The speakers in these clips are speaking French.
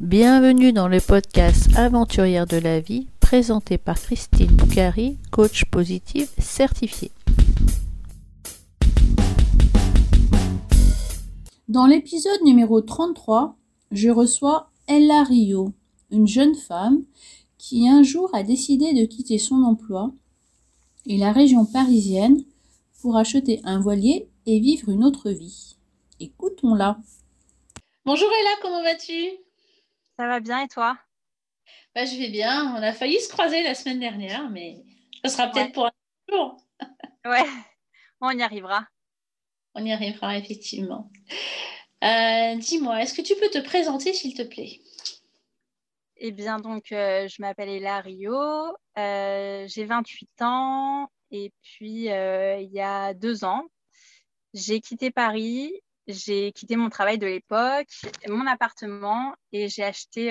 Bienvenue dans le podcast Aventurière de la vie, présenté par Christine Boucari, coach positive certifiée. Dans l'épisode numéro 33, je reçois Ella Rio, une jeune femme qui un jour a décidé de quitter son emploi et la région parisienne pour acheter un voilier et vivre une autre vie. Écoutons-la. Bonjour Ella, comment vas-tu? Ça va bien et toi? Bah, Je vais bien. On a failli se croiser la semaine dernière, mais ça sera peut-être pour un jour. ouais, on y arrivera. On y arrivera, effectivement. Euh, dis-moi, est-ce que tu peux te présenter, s'il te plaît? Eh bien, donc, euh, je m'appelle Ella Rio, euh, j'ai 28 ans et puis il y a deux ans, j'ai quitté Paris, j'ai quitté mon travail de l'époque, mon appartement et j'ai acheté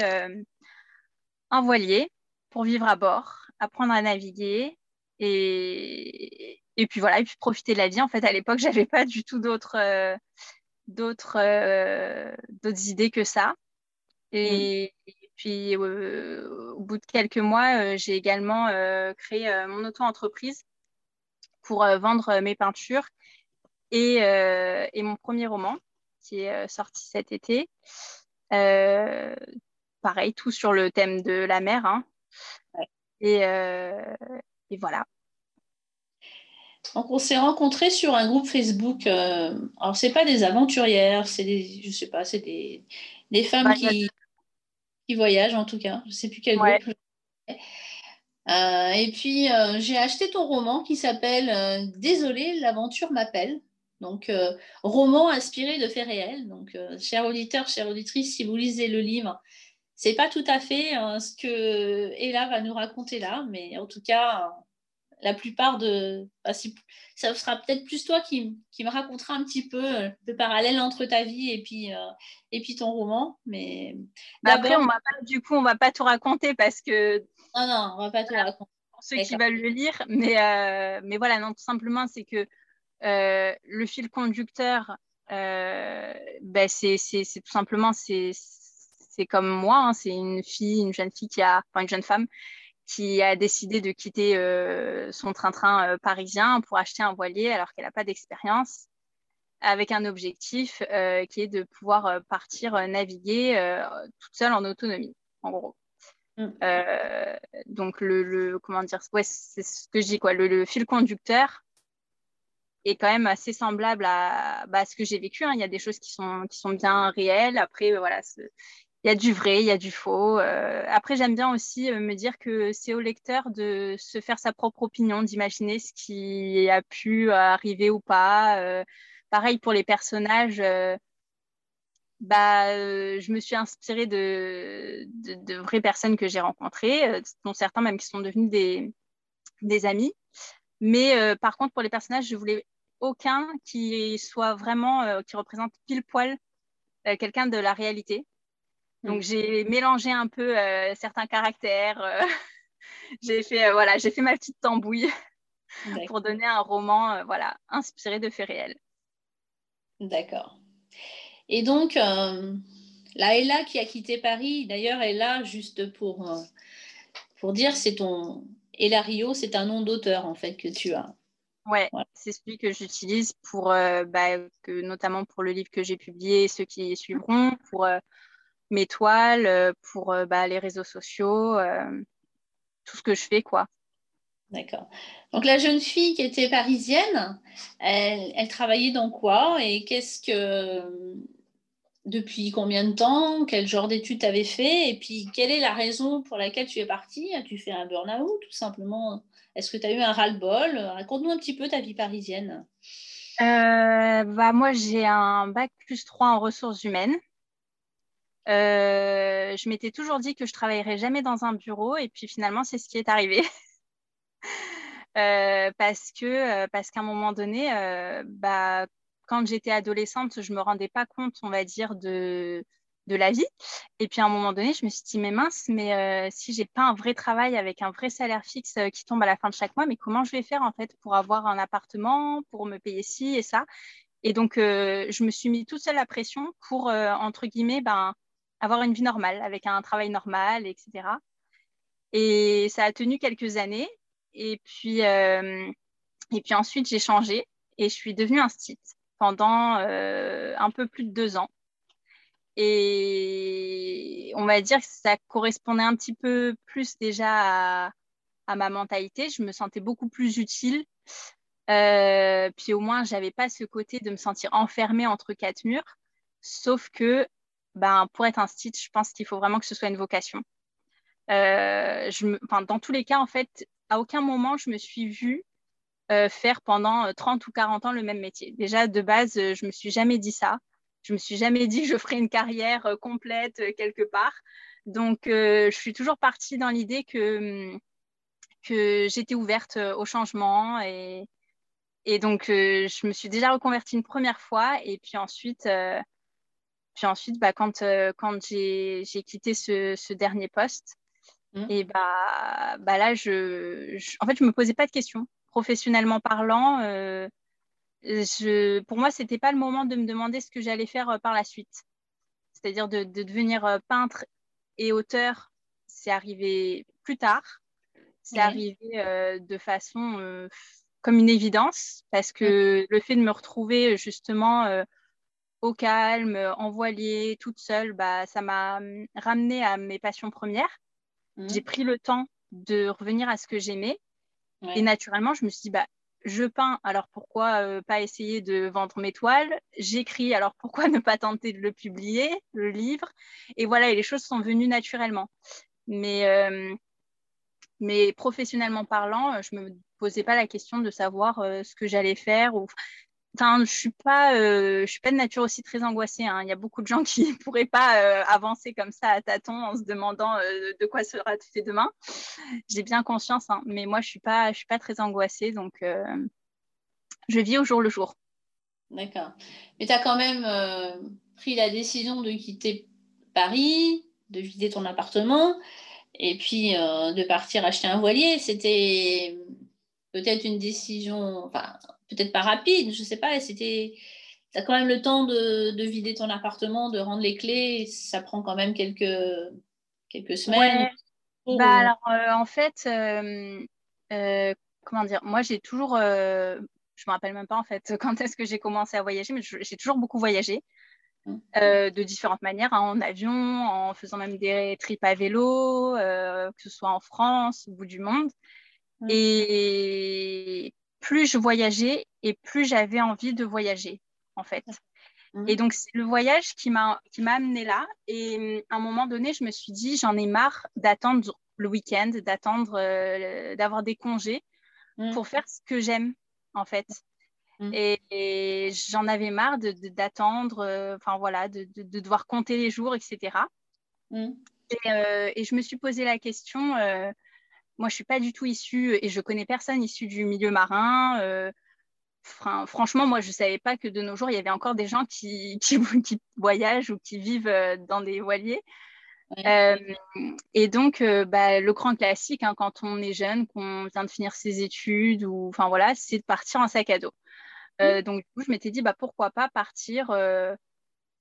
un voilier pour vivre à bord, apprendre à naviguer et, et puis voilà, et puis profiter de la vie. En fait, à l'époque, j'avais pas du tout d'autres d'autres d'autres idées que ça. Et, mmh. Puis euh, au bout de quelques mois, euh, j'ai également euh, créé mon auto-entreprise pour vendre mes peintures et, mon premier roman qui est sorti cet été. pareil, tout sur le thème de la mer. Hein. Et, et, voilà. Donc on s'est rencontrés sur un groupe Facebook. alors c'est pas des aventurières, c'est des, je sais pas, c'est des, des femmes bah, qui, voyage en tout cas. Je sais plus quel groupe. Euh, et puis euh, j'ai acheté ton roman qui s'appelle euh, Désolé, l'aventure m'appelle. Donc roman inspiré de faits réels. Donc cher auditeur, chère auditrice, si vous lisez le livre, c'est pas tout à fait ce que Ella va nous raconter là, mais en tout cas la plupart de. Bah, ça sera peut-être plus toi qui, qui, me racontera un petit peu euh, le parallèle entre ta vie et puis, euh, et puis ton roman. Mais après, on va pas, du coup, on va pas tout raconter parce que. Non, non, on va pas tout raconter. Pour ceux qui veulent le lire, mais, euh, mais voilà, non, tout simplement, c'est que le fil conducteur, bah, c'est tout simplement, c'est comme moi, hein, c'est une fille, une jeune fille qui a, enfin une jeune femme qui a décidé de quitter euh, son train-train euh, parisien pour acheter un voilier alors qu'elle n'a pas d'expérience, avec un objectif euh, qui est de pouvoir partir naviguer toute seule en autonomie, en gros. Mm. donc le, comment dire ouais, c'est ce que je dis quoi le, fil conducteur est quand même assez semblable à, bah, ce que j'ai vécu hein. il y a des choses qui sont qui sont bien réelles après voilà il y a du vrai, il y a du faux. Euh, après, j'aime bien aussi euh, me dire que c'est au lecteur de se faire sa propre opinion, d'imaginer ce qui a pu arriver ou pas. Euh, pareil pour les personnages. bah, je me suis inspirée de, de, vraies personnes que j'ai rencontrées, dont certains même qui sont devenus des, des amis. Mais par contre, pour les personnages, je voulais aucun qui soit vraiment, qui représente pile poil quelqu'un de la réalité. Donc mm. j'ai mélangé un peu euh, certains caractères. Euh, j'ai fait euh, voilà, j'ai fait ma petite tambouille pour donner un roman voilà inspiré de faits réels. D'accord. Et donc la Ella qui a quitté Paris, d'ailleurs Ella juste pour pour dire c'est ton Ella Rio, c'est un nom d'auteur en fait que tu as. Ouais, c'est celui que j'utilise pour bah, que notamment pour le livre que j'ai publié, ceux qui suivront, pour mes toiles, euh, pour euh, bah, les réseaux sociaux, euh, tout ce que je fais, quoi. D'accord. Donc la jeune fille qui était parisienne, elle, travaillait dans quoi et qu'est-ce que depuis combien de temps, quel genre d'études tu avais fait et puis quelle est la raison pour laquelle tu es partie? As-tu fait un burn-out tout simplement? Est-ce que tu as eu un ras-le-bol? Raconte-nous un petit peu ta vie parisienne. bah, moi j'ai un bac plus 3 en ressources humaines. Euh, je m'étais toujours dit que je travaillerais jamais dans un bureau et puis finalement c'est ce qui est arrivé. Euh, parce que euh, parce qu'à un moment donné, bah, quand j'étais adolescente, je me rendais pas compte, on va dire, de, de la vie. Et puis à un moment donné, je me suis dit, mais mince, mais si j'ai pas un vrai travail avec un vrai salaire fixe qui tombe à la fin de chaque mois, mais comment je vais faire en fait pour avoir un appartement, pour me payer ci et ça? Et donc, je me suis mis toute seule la pression pour, entre guillemets, ben, avoir une vie normale, avec un travail normal, etc. Et ça a tenu quelques années. Et puis, euh, et puis ensuite, j'ai changé et je suis devenue un site pendant euh, un peu plus de deux ans. Et on va dire que ça correspondait un petit peu plus déjà à, ma mentalité. Je me sentais beaucoup plus utile. Euh, puis au moins, j'avais pas ce côté de me sentir enfermée entre quatre murs. Sauf que ben, pour être un site, je pense qu'il faut vraiment que ce soit une vocation. Euh, dans tous les cas, en fait, à aucun moment je me suis vue euh, faire pendant 30 ou 40 ans le même métier. Déjà, de base, je me suis jamais dit ça. Je me suis jamais dit que je ferais une carrière complète quelque part. Donc, je suis toujours partie dans l'idée que, que j'étais ouverte au changement et, et donc, je me suis déjà reconvertie une première fois et puis ensuite, puis ensuite, bah, quand, euh, quand j'ai quitté ce, ce, dernier poste, mmh. et bah, bah là, je, en fait, je ne me posais pas de questions. Professionnellement parlant, euh, je, pour moi, ce n'était pas le moment de me demander ce que j'allais faire euh, par la suite. C'est-à-dire de, de, devenir peintre et auteur, c'est arrivé plus tard. C'est arrivé de façon comme une évidence parce que le fait de me retrouver justement au calme, en voilier, toute seule, bah, ça m'a hum, ramené à mes passions premières. Mmh. J'ai pris le temps de revenir à ce que j'aimais. Et naturellement, je me suis dit, bah, je peins, alors pourquoi euh, pas essayer de vendre mes toiles? J'écris, alors pourquoi ne pas tenter de le publier, le livre? Et voilà, et les choses sont venues naturellement. Mais, euh, professionnellement parlant, je ne me posais pas la question de savoir euh, ce que j'allais faire. Je suis pas, euh, je suis pas de nature aussi très angoissée. Hein. Il y a beaucoup de gens qui pourraient pas euh, avancer comme ça à tâtons en se demandant euh, de quoi sera fait demain. J'ai bien conscience, hein. mais moi je suis pas, je suis pas très angoissée, donc je vis au jour le jour. D'accord. Mais tu as quand même pris la décision de quitter Paris, de vider ton appartement et puis de partir acheter un voilier. C'était peut-être une décision, peut-être pas rapide, je sais pas, c'était. Tu as quand même le temps de, vider ton appartement, de rendre les clés, ça prend quand même quelques, quelques semaines. Bah, alors, euh, en fait, euh, euh, comment dire, moi j'ai toujours, je me rappelle même pas en fait quand est-ce que j'ai commencé à voyager, mais j'ai toujours beaucoup voyagé. Mmh. de différentes manières, hein, en avion, en faisant même des trips à vélo, que ce soit en France, au bout du monde. Mmh. Et plus je voyageais et plus j'avais envie de voyager, en fait. Mmh. Et donc, c'est le voyage qui m'a amené là. Et à un moment donné, je me suis dit, j'en ai marre d'attendre le week-end, d'attendre euh, d'avoir des congés mmh. pour faire ce que j'aime, en fait. Et, j'en avais marre d'attendre, euh, enfin voilà, de, devoir compter les jours, etc. Et, euh, et, je me suis posé la question moi, je suis pas du tout issue et je connais personne issu du milieu marin. Euh, franchement, moi, je savais pas que de nos jours, il y avait encore des gens qui, qui, voyagent ou qui vivent euh, dans des voiliers. Euh, et donc, bah, le grand classique, hein, quand on est jeune, qu'on vient de finir ses études, ou enfin voilà, c'est de partir en sac à dos. Mmh. Donc, du coup, je m'étais dit, bah, pourquoi pas partir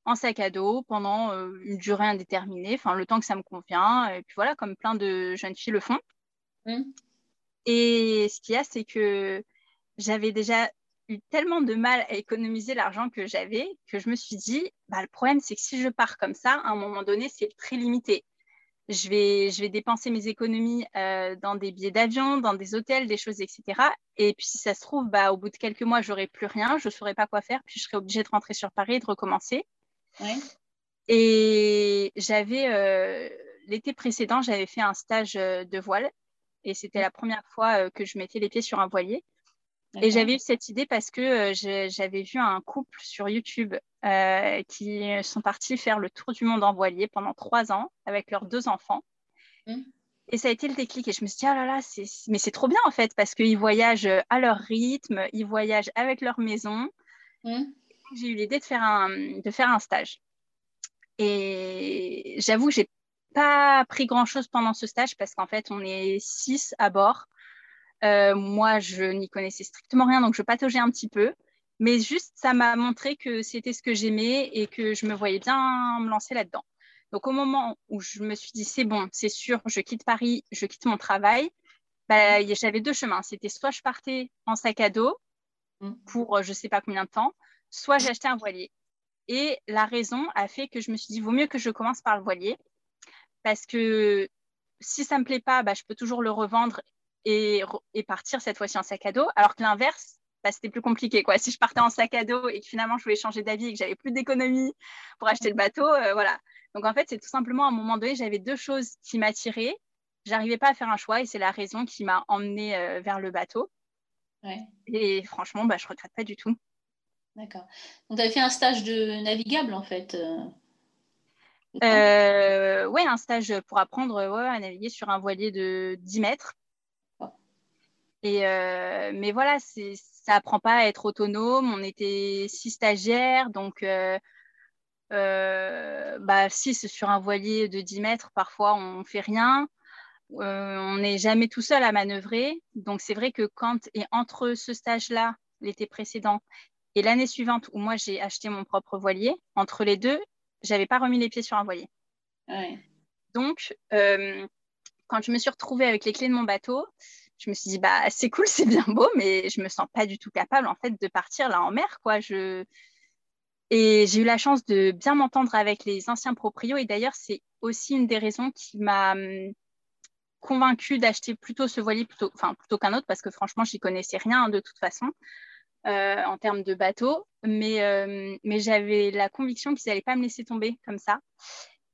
en sac à dos pendant une durée indéterminée, enfin le temps que ça me convient. Et puis voilà, comme plein de jeunes filles le font. Mmh. Et ce qu'il y a, c'est que j'avais déjà eu tellement de mal à économiser l'argent que j'avais que je me suis dit, bah, le problème, c'est que si je pars comme ça, à un moment donné, c'est très limité. Je vais, je vais dépenser mes économies euh, dans des billets d'avion, dans des hôtels, des choses, etc. Et puis, si ça se trouve, bah, au bout de quelques mois, j'aurai plus rien, je ne saurais pas quoi faire, puis je serai obligée de rentrer sur Paris et de recommencer. Et j'avais, euh, l'été précédent, j'avais fait un stage euh, de voile et c'était mmh. la première fois euh, que je mettais les pieds sur un voilier. Et j'avais eu cette idée parce que euh, j'avais vu un couple sur YouTube euh, qui sont partis faire le tour du monde en voilier pendant trois ans avec leurs deux enfants. Mmh. Et ça a été le déclic. Et je me suis dit, ah là là, mais c'est trop bien en fait, parce qu'ils voyagent à leur rythme, ils voyagent avec leur maison. Mmh. J'ai eu l'idée de, faire un, de faire un stage. Et j'avoue que j'ai pas appris grand-chose pendant ce stage parce qu'en fait, on est six à bord. Euh, moi, je n'y connaissais strictement rien, donc je pataugeais un petit peu. Mais juste, ça m'a montré que c'était ce que j'aimais et que je me voyais bien me lancer là-dedans. Donc au moment où je me suis dit c'est bon, c'est sûr, je quitte Paris, je quitte mon travail, bah, j'avais deux chemins. C'était soit je partais en sac à dos mm. pour euh, je ne sais pas combien de temps, soit j'achetais un voilier. Et la raison a fait que je me suis dit vaut mieux que je commence par le voilier parce que si ça ne me plaît pas, bah, je peux toujours le revendre et, et partir cette fois-ci en sac à dos. Alors que l'inverse, bah, c'était plus compliqué. Quoi. Si je partais en sac à dos et que finalement je voulais changer d'avis et que j'avais plus d'économie pour acheter le bateau, euh, voilà. Donc en fait, c'est tout simplement à un moment donné, j'avais deux choses qui m'attiraient. J'arrivais pas à faire un choix et c'est la raison qui m'a emmenée euh, vers le bateau. Et franchement, bah, je regrette pas du tout. D'accord. Donc tu avais fait un stage de navigable en fait euh, Oui, un stage pour apprendre à naviguer sur un voilier de 10 mètres. Et mais voilà, ça apprend pas à être autonome. On était six stagiaires, donc euh, euh, bah, six sur un voilier de 10 mètres, parfois on fait rien. Euh, on n'est jamais tout seul à manœuvrer. Donc c'est vrai que quand et entre ce stage-là, l'été précédent, et l'année suivante où moi j'ai acheté mon propre voilier, entre les deux, j'avais pas remis les pieds sur un voilier. Donc quand je me suis retrouvée avec les clés de mon bateau, je me suis dit bah c'est cool, c'est bien beau, mais je me sens pas du tout capable en fait de partir là en mer quoi. Je et j'ai eu la chance de bien m'entendre avec les anciens proprios et d'ailleurs c'est aussi une des raisons qui m'a hum, convaincue d'acheter plutôt ce voilier plutôt, enfin, plutôt qu'un autre parce que franchement j'y connaissais rien de toute façon euh, en termes de bateau, mais, euh, mais j'avais la conviction qu'ils n'allaient pas me laisser tomber comme ça.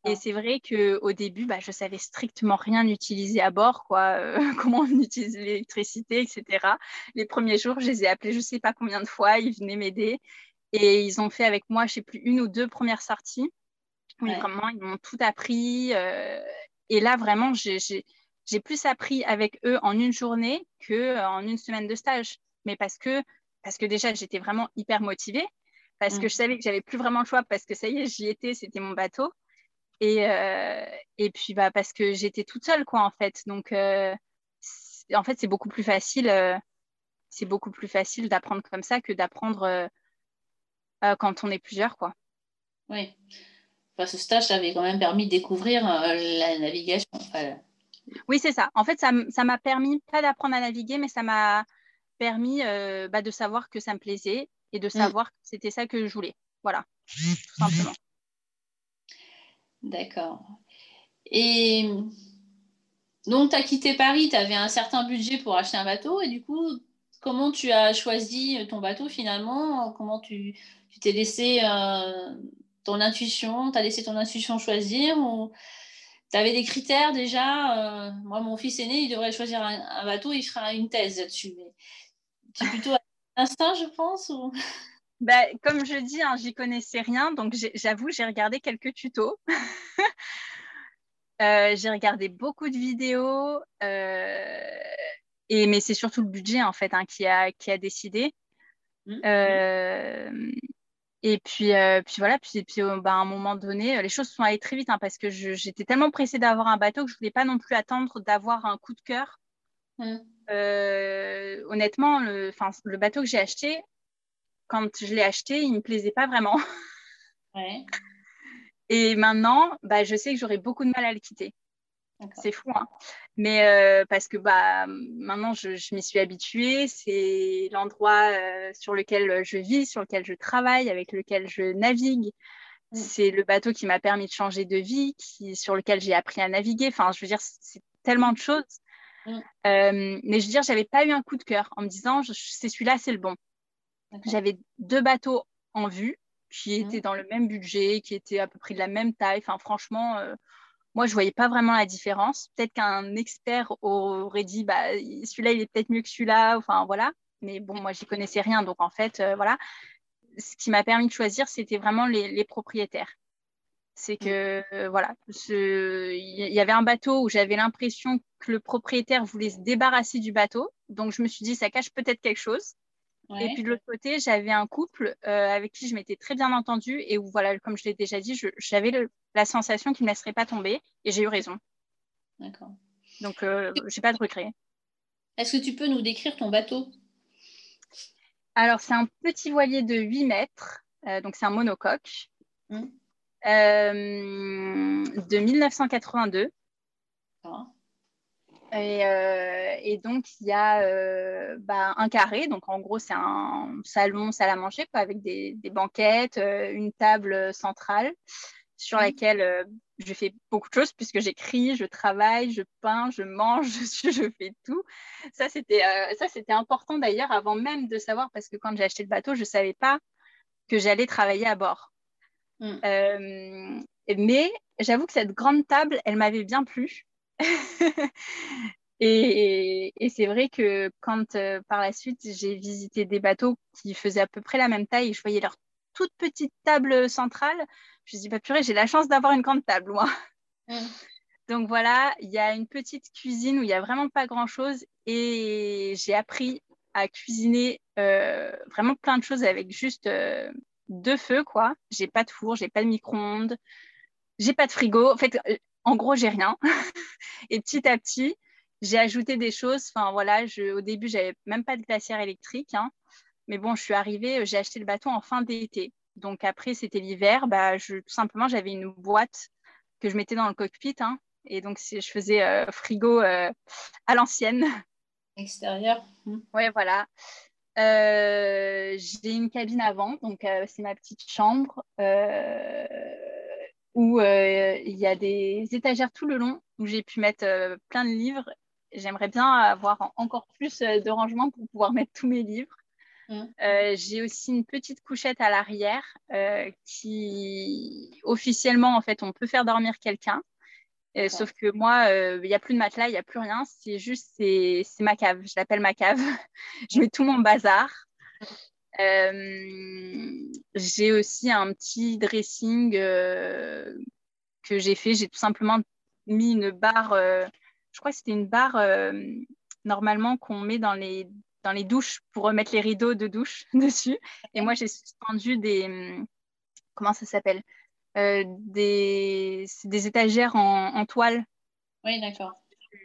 Et c'est vrai qu'au début, bah, je savais strictement rien utiliser à bord, quoi, euh, comment on utilise l'électricité, etc. Les premiers jours, je les ai appelés je ne sais pas combien de fois, ils venaient m'aider. Et ils ont fait avec moi, je ne sais plus, une ou deux premières sorties. Oui, vraiment, ils m'ont tout appris. Euh, et là, vraiment, j'ai plus appris avec eux en une journée qu'en une semaine de stage. Mais parce que, parce que déjà, j'étais vraiment hyper motivée, parce que mm. je savais que j'avais plus vraiment le choix, parce que ça y est, j'y étais, c'était mon bateau. Et, euh, et puis bah, parce que j'étais toute seule, quoi, en fait. Donc, euh, en fait, c'est beaucoup plus facile. Euh, c'est beaucoup plus facile d'apprendre comme ça que d'apprendre quand on est plusieurs, quoi. Oui. Enfin, ce stage t'avait quand même permis de découvrir la navigation. Oui, c'est ça. En fait, ça m'a permis, pas d'apprendre à naviguer, mais ça m'a permis bah, de savoir que ça me plaisait et de mm. savoir que c'était ça que je voulais. Voilà, tout simplement. D'accord. Et donc, tu as quitté Paris, tu avais un certain budget pour acheter un bateau, et du coup, comment tu as choisi ton bateau finalement? Comment tu t'es laissé euh, ton intuition, tu as laissé ton intuition choisir ou tu avais des critères déjà? Euh, Moi, mon fils aîné, il devrait choisir un, bateau, il fera une thèse là-dessus. Mais c'est plutôt instinct, je pense ou... Bah, comme je dis, hein, j'y connaissais rien, donc j'avoue, j'ai regardé quelques tutos. Euh, j'ai regardé beaucoup de vidéos, euh, et, mais c'est surtout le budget en fait hein, qui, a, qui a décidé. Mmh. Euh, et puis, puis voilà, puis, puis bah, à un moment donné, les choses sont allées très vite hein, parce que j'étais tellement pressée d'avoir un bateau que je ne voulais pas non plus attendre d'avoir un coup de cœur. Mmh. Honnêtement, le, le bateau que j'ai acheté, quand je l'ai acheté, il ne me plaisait pas vraiment. Et maintenant, bah, je sais que j'aurai beaucoup de mal à le quitter. C'est fou, hein mais euh, parce que bah, maintenant, je, m'y suis habituée. C'est l'endroit euh, sur lequel je vis, sur lequel je travaille, avec lequel je navigue. Mm. C'est le bateau qui m'a permis de changer de vie, qui, sur lequel j'ai appris à naviguer. Enfin, je veux dire, c'est tellement de choses. Mm. Euh, mais je veux dire, j'avais pas eu un coup de cœur en me disant, c'est celui-là, c'est le bon. J'avais deux bateaux en vue qui mmh. étaient dans le même budget, qui étaient à peu près de la même taille. Enfin, franchement, euh, moi, je voyais pas vraiment la différence. Peut-être qu'un expert aurait dit, bah, celui-là, il est peut-être mieux que celui-là. Enfin, voilà. Mais bon, moi, j'y connaissais rien. Donc, en fait, euh, voilà. Ce qui m'a permis de choisir, c'était vraiment les, propriétaires. C'est mmh. que, euh, voilà, il y avait un bateau où j'avais l'impression que le propriétaire voulait se débarrasser du bateau. Donc, je me suis dit, ça cache peut-être quelque chose. Et puis de l'autre côté, j'avais un couple euh, avec qui je m'étais très bien entendue et où, voilà, comme je l'ai déjà dit, j'avais la sensation qu'il ne me laisserait pas tomber et j'ai eu raison. D'accord. Donc, euh, je n'ai pas de regret. Est-ce que tu peux nous décrire ton bateau? Alors, c'est un petit voilier de 8 mètres, euh, donc c'est un monocoque. Hum. De 1982. Et, donc, il y a bah, un carré. Donc, en gros, c'est un salon, salle à manger, avec des, des banquettes, une table centrale sur mmh. laquelle je fais beaucoup de choses puisque j'écris, je travaille, je peins, je mange, je, je fais tout. Ça, c'était c'était important d'ailleurs avant même de savoir parce que quand j'ai acheté le bateau, je ne savais pas que j'allais travailler à bord. Mmh. mais j'avoue que cette grande table, elle m'avait bien plu. et, et c'est vrai que quand par la suite j'ai visité des bateaux qui faisaient à peu près la même taille, je voyais leur toute petite table centrale, je me dis, bah, purée, j'ai la chance d'avoir une grande table, moi. Donc voilà, il y a une petite cuisine où il n'y a vraiment pas grand-chose et j'ai appris à cuisiner euh, vraiment plein de choses avec juste euh, deux feux, quoi. J'ai pas de four, j'ai pas de micro-ondes, j'ai pas de frigo. En fait, euh, en gros, j'ai rien. et petit à petit, j'ai ajouté des choses. Enfin voilà, je, au début, j'avais même pas de glacière électrique. Hein. Mais bon, je suis arrivée, j'ai acheté le bateau en fin d'été. Donc après, c'était l'hiver. Bah, je, tout simplement, j'avais une boîte que je mettais dans le cockpit. Hein. et donc, je faisais euh, frigo euh, à l'ancienne. Extérieur. Mmh. Oui, voilà. Euh, j'ai une cabine avant, donc c'est ma petite chambre où il y a des étagères tout le long où j'ai pu mettre plein de livres. J'aimerais bien avoir encore plus de rangement pour pouvoir mettre tous mes livres. Mm. Euh, j'ai aussi une petite couchette à l'arrière euh, qui, officiellement, en fait, on peut faire dormir quelqu'un. Euh, sauf que moi, il n'y a plus de matelas, il n'y a plus rien. C'est juste, c'est ma cave. Je l'appelle ma cave. je mets tout mon bazar. J'ai aussi un petit dressing que j'ai fait. J'ai tout simplement mis une barre, je crois que c'était une barre normalement qu'on met dans les, dans les douches pour remettre les rideaux de douche dessus. Et moi, j'ai suspendu des. Comment ça s'appelle euh, des, des étagères en, toile. Oui, d'accord.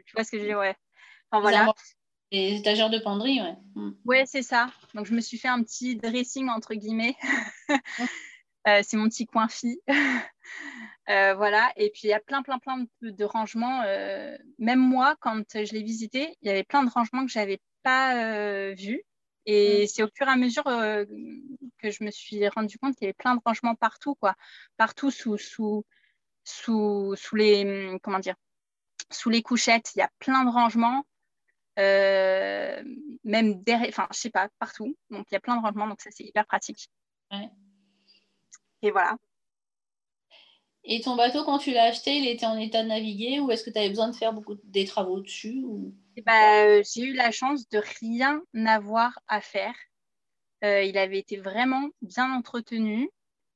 Tu vois ce que dire Ouais. Enfin, voilà. Les étagères de penderie, ouais. Hum. Ouais, c'est ça. Donc, je me suis fait un petit dressing, entre guillemets. Euh, c'est mon petit coin fille. Euh, voilà. Et puis, il y a plein, plein, plein de, de rangements. même moi, quand je l'ai visité, il y avait plein de rangements que j'avais pas euh, vu. Et mm. c'est au fur et à mesure euh, que je me suis rendu compte qu'il y avait plein de rangements partout, quoi. Partout sous, sous, sous, sous les, comment dire, sous les couchettes, il y a plein de rangements. Euh, même derrière, enfin, je sais pas, partout. Donc, il y a plein de rangements, donc ça, c'est hyper pratique. Et voilà. Et ton bateau, quand tu l'as acheté, il était en état de naviguer ou est-ce que tu avais besoin de faire beaucoup des travaux dessus ou... Eh ben, euh, j'ai eu la chance de rien avoir à faire. Euh, il avait été vraiment bien entretenu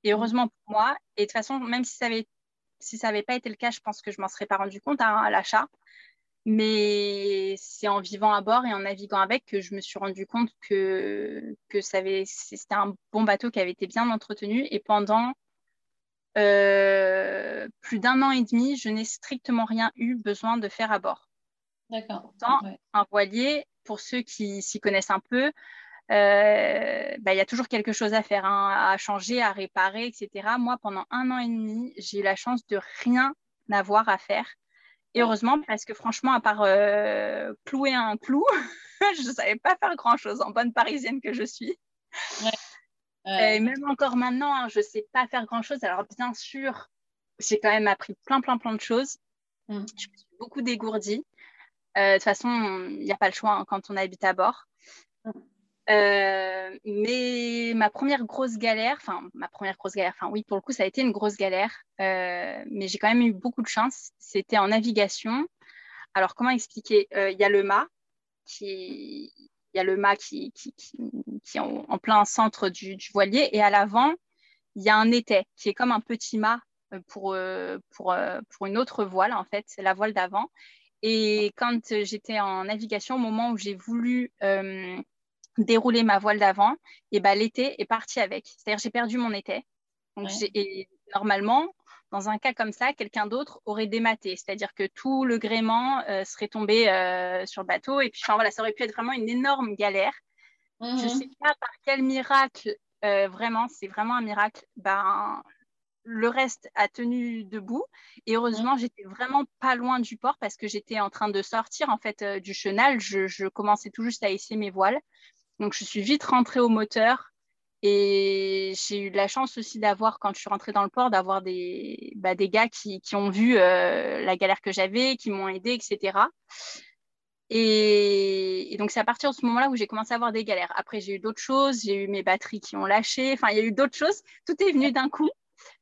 et heureusement pour moi. Et de toute façon, même si ça avait, si ça n'avait pas été le cas, je pense que je m'en serais pas rendu compte hein, à l'achat. Mais c'est en vivant à bord et en naviguant avec que je me suis rendu compte que, que c'était un bon bateau qui avait été bien entretenu. Et pendant euh, plus d'un an et demi, je n'ai strictement rien eu besoin de faire à bord. D'accord. Pourtant, un voilier, pour ceux qui s'y connaissent un peu, euh, bah, il y a toujours quelque chose à faire, hein, à changer, à réparer, etc. Moi, pendant un an et demi, j'ai eu la chance de rien avoir à faire. Et heureusement, parce que franchement, à part euh, clouer un clou, je ne savais pas faire grand-chose en bonne parisienne que je suis. Et même encore maintenant, hein, je ne sais pas faire grand-chose. Alors, bien sûr, j'ai quand même appris plein, plein, plein de choses. Mm. Je me suis beaucoup dégourdie. Euh, de toute façon, il n'y a pas le choix hein, quand on habite à bord. Euh, mais ma première grosse galère, enfin ma première grosse galère, enfin oui pour le coup ça a été une grosse galère, euh, mais j'ai quand même eu beaucoup de chance. C'était en navigation. Alors comment expliquer? Il y a le mât qui, il y a le mât qui, qui, est en, plein centre du, voilier et à l'avant il y a un étai qui est comme un petit mât pour, pour, pour une autre voile en fait, la voile d'avant. Et quand j'étais en navigation, au moment où j'ai voulu euh, dérouler ma voile d'avant, et ben, l'été est parti avec. C'est-à-dire j'ai perdu mon été. Donc, et normalement, dans un cas comme ça, quelqu'un d'autre aurait dématé, c'est-à-dire que tout le gréement euh, serait tombé euh, sur le bateau. Et puis, voilà, ça aurait pu être vraiment une énorme galère. Je ne mhm. sais pas par quel miracle, vraiment, c'est vraiment un miracle. Ben, le reste a tenu debout. Et heureusement, j'étais vraiment pas loin du port parce que j'étais en train de sortir en fait du chenal. Je, je, commençais tout juste à hisser mes voiles. Donc, je suis vite rentrée au moteur. Et j'ai eu de la chance aussi d'avoir, quand je suis rentrée dans le port, d'avoir des, bah, gars qui, ont vu euh, la galère que j'avais, qui m'ont aidé, etc. Et, donc, c'est à partir de ce moment-là où j'ai commencé à avoir des galères. Après, j'ai eu d'autres choses, j'ai eu mes batteries qui ont lâché, enfin, il y a eu d'autres choses. Tout est venu d'un coup.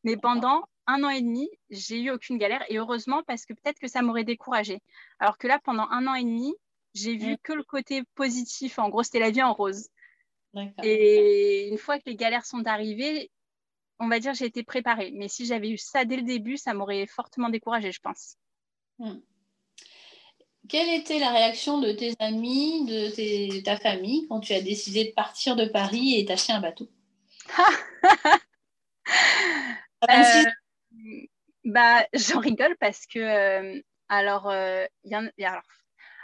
Mais pendant un an et demi, j'ai eu aucune galère. Et heureusement, parce que peut-être que ça m'aurait découragée. Alors que là, pendant un an et demi, j'ai vu que le côté positif. En gros, c'était la vie en rose. Et une fois que les galères sont arrivées, on va dire j'ai été préparée. Mais si j'avais eu ça dès le début, ça m'aurait fortement découragée, je pense. Hmm. Quelle était la réaction de tes amis, de, ta famille quand tu as décidé de partir de Paris et d'acheter un bateau? Euh, bah, J'en rigole parce que, euh, alors, euh, y en, alors,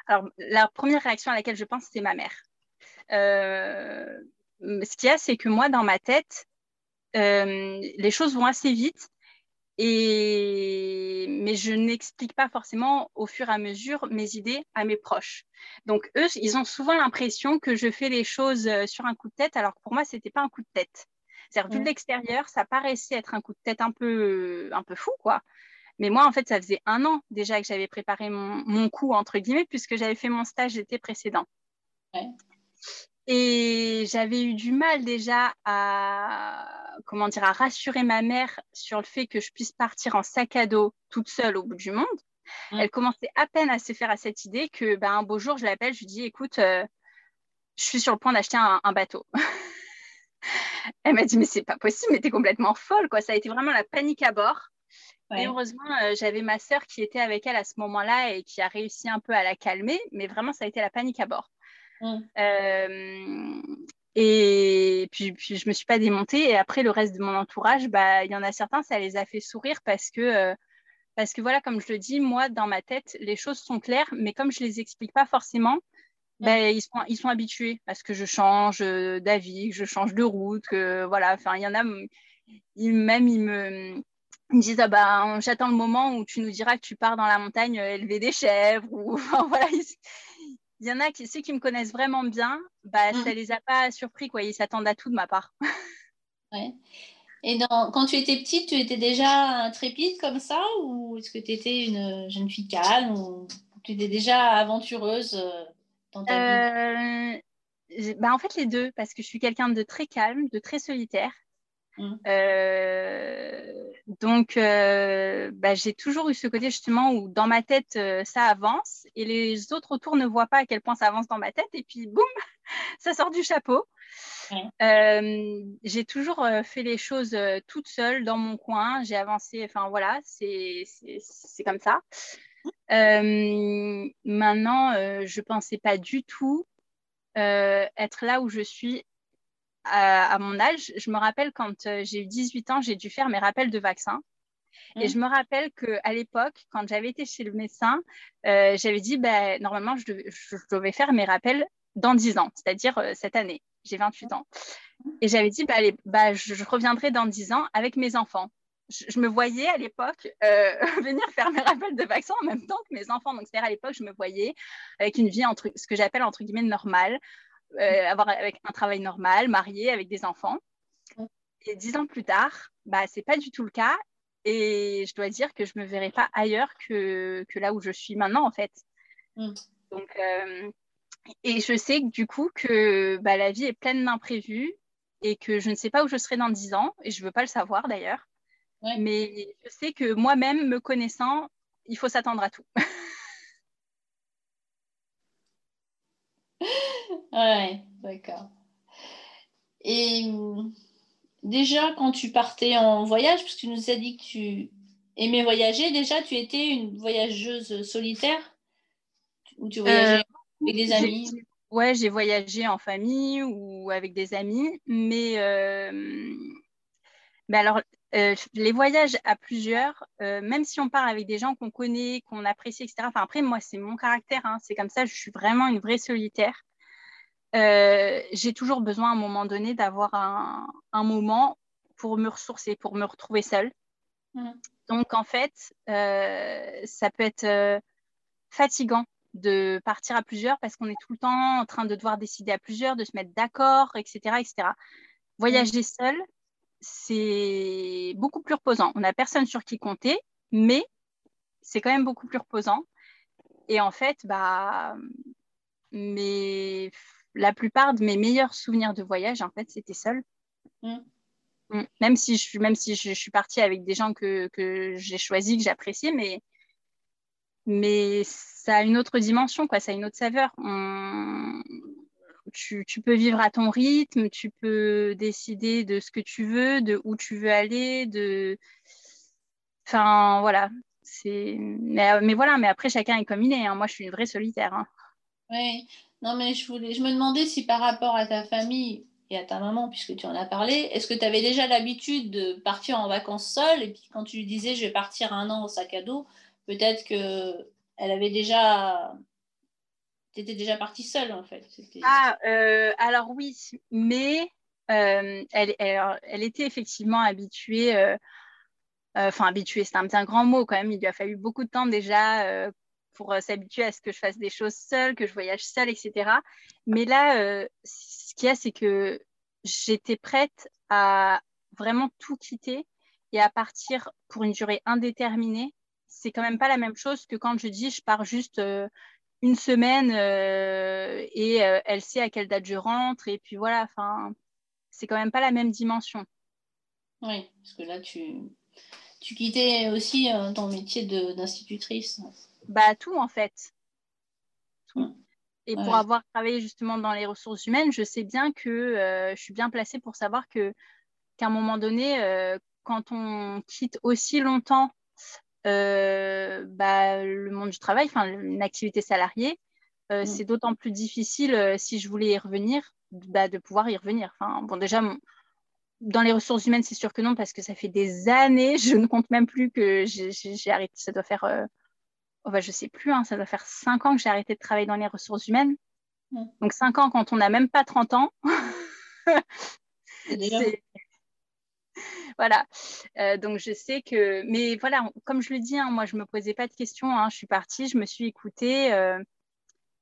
alors, la première réaction à laquelle je pense, c'est ma mère. Euh, ce qu'il y a, c'est que moi, dans ma tête, euh, les choses vont assez vite. Et... Mais je n'explique pas forcément au fur et à mesure mes idées à mes proches. Donc, eux, ils ont souvent l'impression que je fais les choses euh, sur un coup de tête, alors que pour moi, ce n'était pas un coup de tête. C'est-à-dire, vu de l'extérieur, ça paraissait être un coup de tête un peu, un peu fou, quoi. Mais moi, en fait, ça faisait un an déjà que j'avais préparé mon, mon coup, entre guillemets, puisque j'avais fait mon stage l'été précédent. Ouais. Et j'avais eu du mal déjà à, comment dire, à rassurer ma mère sur le fait que je puisse partir en sac à dos toute seule au bout du monde. Elle commençait à peine à se faire à cette idée que ben, un beau jour, je l'appelle, je lui dis, écoute, euh, je suis sur le point d'acheter un, bateau. Elle m'a dit, mais c'est pas possible, mais t'es complètement folle, quoi. Ça a été vraiment la panique à bord. Et heureusement, euh, j'avais ma sœur qui était avec elle à ce moment-là et qui a réussi un peu à la calmer, mais vraiment, ça a été la panique à bord. Mm. Euh, et puis, puis, je me suis pas démontée. Et après, le reste de mon entourage, bah, il y en a certains, ça les a fait sourire parce que, euh, parce que voilà, comme je le dis, moi, dans ma tête, les choses sont claires, mais comme je les explique pas forcément, mm. bah, ils, sont, ils sont habitués parce que je change d'avis, que je change de route, que voilà, enfin, il y en a, ils, même ils me, me disent ah bah, j'attends le moment où tu nous diras que tu pars dans la montagne élever des chèvres ou voilà il y en a qui, ceux qui me connaissent vraiment bien, bah, mm. ça les a pas surpris, quoi. Ils s'attendent à tout de ma part. ouais. Et quand tu étais petite, tu étais déjà intrépide comme ça ou est-ce que tu étais une jeune fille calme ou tu étais déjà aventureuse euh, dans ta vie? Euh, bah, En fait, les deux, parce que je suis quelqu'un de très calme, de très solitaire. Mm. Euh, donc, euh, bah, j'ai toujours eu ce côté justement où dans ma tête, euh, ça avance et les autres autour ne voient pas à quel point ça avance dans ma tête et puis boum, ça sort du chapeau. j'ai toujours fait les choses toute seule dans mon coin. J'ai avancé, enfin voilà, c'est comme ça. maintenant, je pensais pas du tout être là où je suis à, mon âge, je me rappelle quand euh, j'ai eu 18 ans, j'ai dû faire mes rappels de vaccins. Et mmh. je me rappelle qu'à l'époque, quand j'avais été chez le médecin, euh, j'avais dit, ben, normalement, je devais, faire mes rappels dans 10 ans, c'est-à-dire euh, cette année. J'ai 28 ans. Et j'avais dit, bah, allez, bah, je, reviendrai dans 10 ans avec mes enfants. Je, me voyais à l'époque venir faire mes rappels de vaccins en même temps que mes enfants. Donc, c'est-à-dire à l'époque, je me voyais avec une vie, entre, ce que j'appelle entre guillemets normale, avoir avec un travail normal, marié, avec des enfants. Et dix ans plus tard, bah, ce n'est pas du tout le cas. Et je dois dire que je ne me verrai pas ailleurs que, que, là où je suis maintenant, en fait. Mm. Donc, euh, et je sais du coup que bah, la vie est pleine d'imprévus et que je ne sais pas où je serai dans dix ans, et je ne veux pas le savoir d'ailleurs. Mais je sais que moi-même, me connaissant, il faut s'attendre à tout. ouais, d'accord. Et déjà, quand tu partais en voyage, parce que tu nous as dit que tu aimais voyager, déjà, tu étais une voyageuse solitaire? Ou tu voyageais euh, avec des amis? Ouais, j'ai voyagé en famille ou avec des amis, mais, euh, mais alors, euh, les voyages à plusieurs, même si on part avec des gens qu'on connaît, qu'on apprécie, etc. Enfin, après, moi, c'est mon caractère, hein, c'est comme ça, je suis vraiment une vraie solitaire. Euh, j'ai toujours besoin à un moment donné d'avoir un, moment pour me ressourcer, pour me retrouver seule. Mm. Donc, en fait, ça peut être fatigant de partir à plusieurs parce qu'on est tout le temps en train de devoir décider à plusieurs, de se mettre d'accord, etc., etc. Voyager seul, c'est beaucoup plus reposant. On n'a personne sur qui compter, mais c'est quand même beaucoup plus reposant. Et en fait, bah, la plupart de mes meilleurs souvenirs de voyage, en fait, c'était seul. Mm. Mm. Même si je, même si je, suis partie avec des gens que, que j'ai choisis, que j'appréciais, mais, mais ça a une autre dimension, quoi, ça a une autre saveur. Tu, tu, peux vivre à ton rythme, tu peux décider de ce que tu veux, de où tu veux aller, de... Enfin, voilà. Mais, mais voilà, mais après, chacun est comme il est. Hein. Moi, je suis une vraie solitaire. Hein. Oui, non, mais je, voulais... je me demandais si par rapport à ta famille et à ta maman, puisque tu en as parlé, est-ce que tu avais déjà l'habitude de partir en vacances seule? Et puis quand tu lui disais je vais partir un an au sac à dos, peut-être que elle avait déjà. Tu étais déjà partie seule en fait. Ah, euh, alors oui, mais euh, elle, était effectivement habituée. Euh, enfin, habituée, c'est un, grand mot quand même. Il lui a fallu beaucoup de temps déjà pour s'habituer à ce que je fasse des choses seule, que je voyage seule, etc. Mais là, ce qu'il y a, c'est que j'étais prête à vraiment tout quitter et à partir pour une durée indéterminée c'est quand même pas la même chose que quand je dis je pars juste euh, une semaine euh, et euh, elle sait à quelle date je rentre et puis voilà, enfin, c'est quand même pas la même dimension. Oui, parce que là, tu, tu quittais aussi ton métier d'institutrice. Bah, tout en fait. Et pour avoir travaillé justement dans les ressources humaines, je sais bien que je suis bien placée pour savoir que qu'à un moment donné, quand on quitte aussi longtemps euh, bah, le monde du travail, enfin une activité salariée, euh, mm. c'est d'autant plus difficile euh, si je voulais y revenir, bah, de pouvoir y revenir. Enfin, bon, déjà, dans les ressources humaines, c'est sûr que non, parce que ça fait des années, je ne compte même plus que j'ai arrêté. Ça doit faire, oh, bah, je sais plus, hein, ça doit faire cinq ans que j'ai arrêté de travailler dans les ressources humaines. Donc cinq ans quand on n'a même pas 30 ans. voilà. Euh, donc je sais que, mais voilà, comme je le dis, hein, moi je me posais pas de questions. Hein. je suis partie, je me suis écoutée. Euh,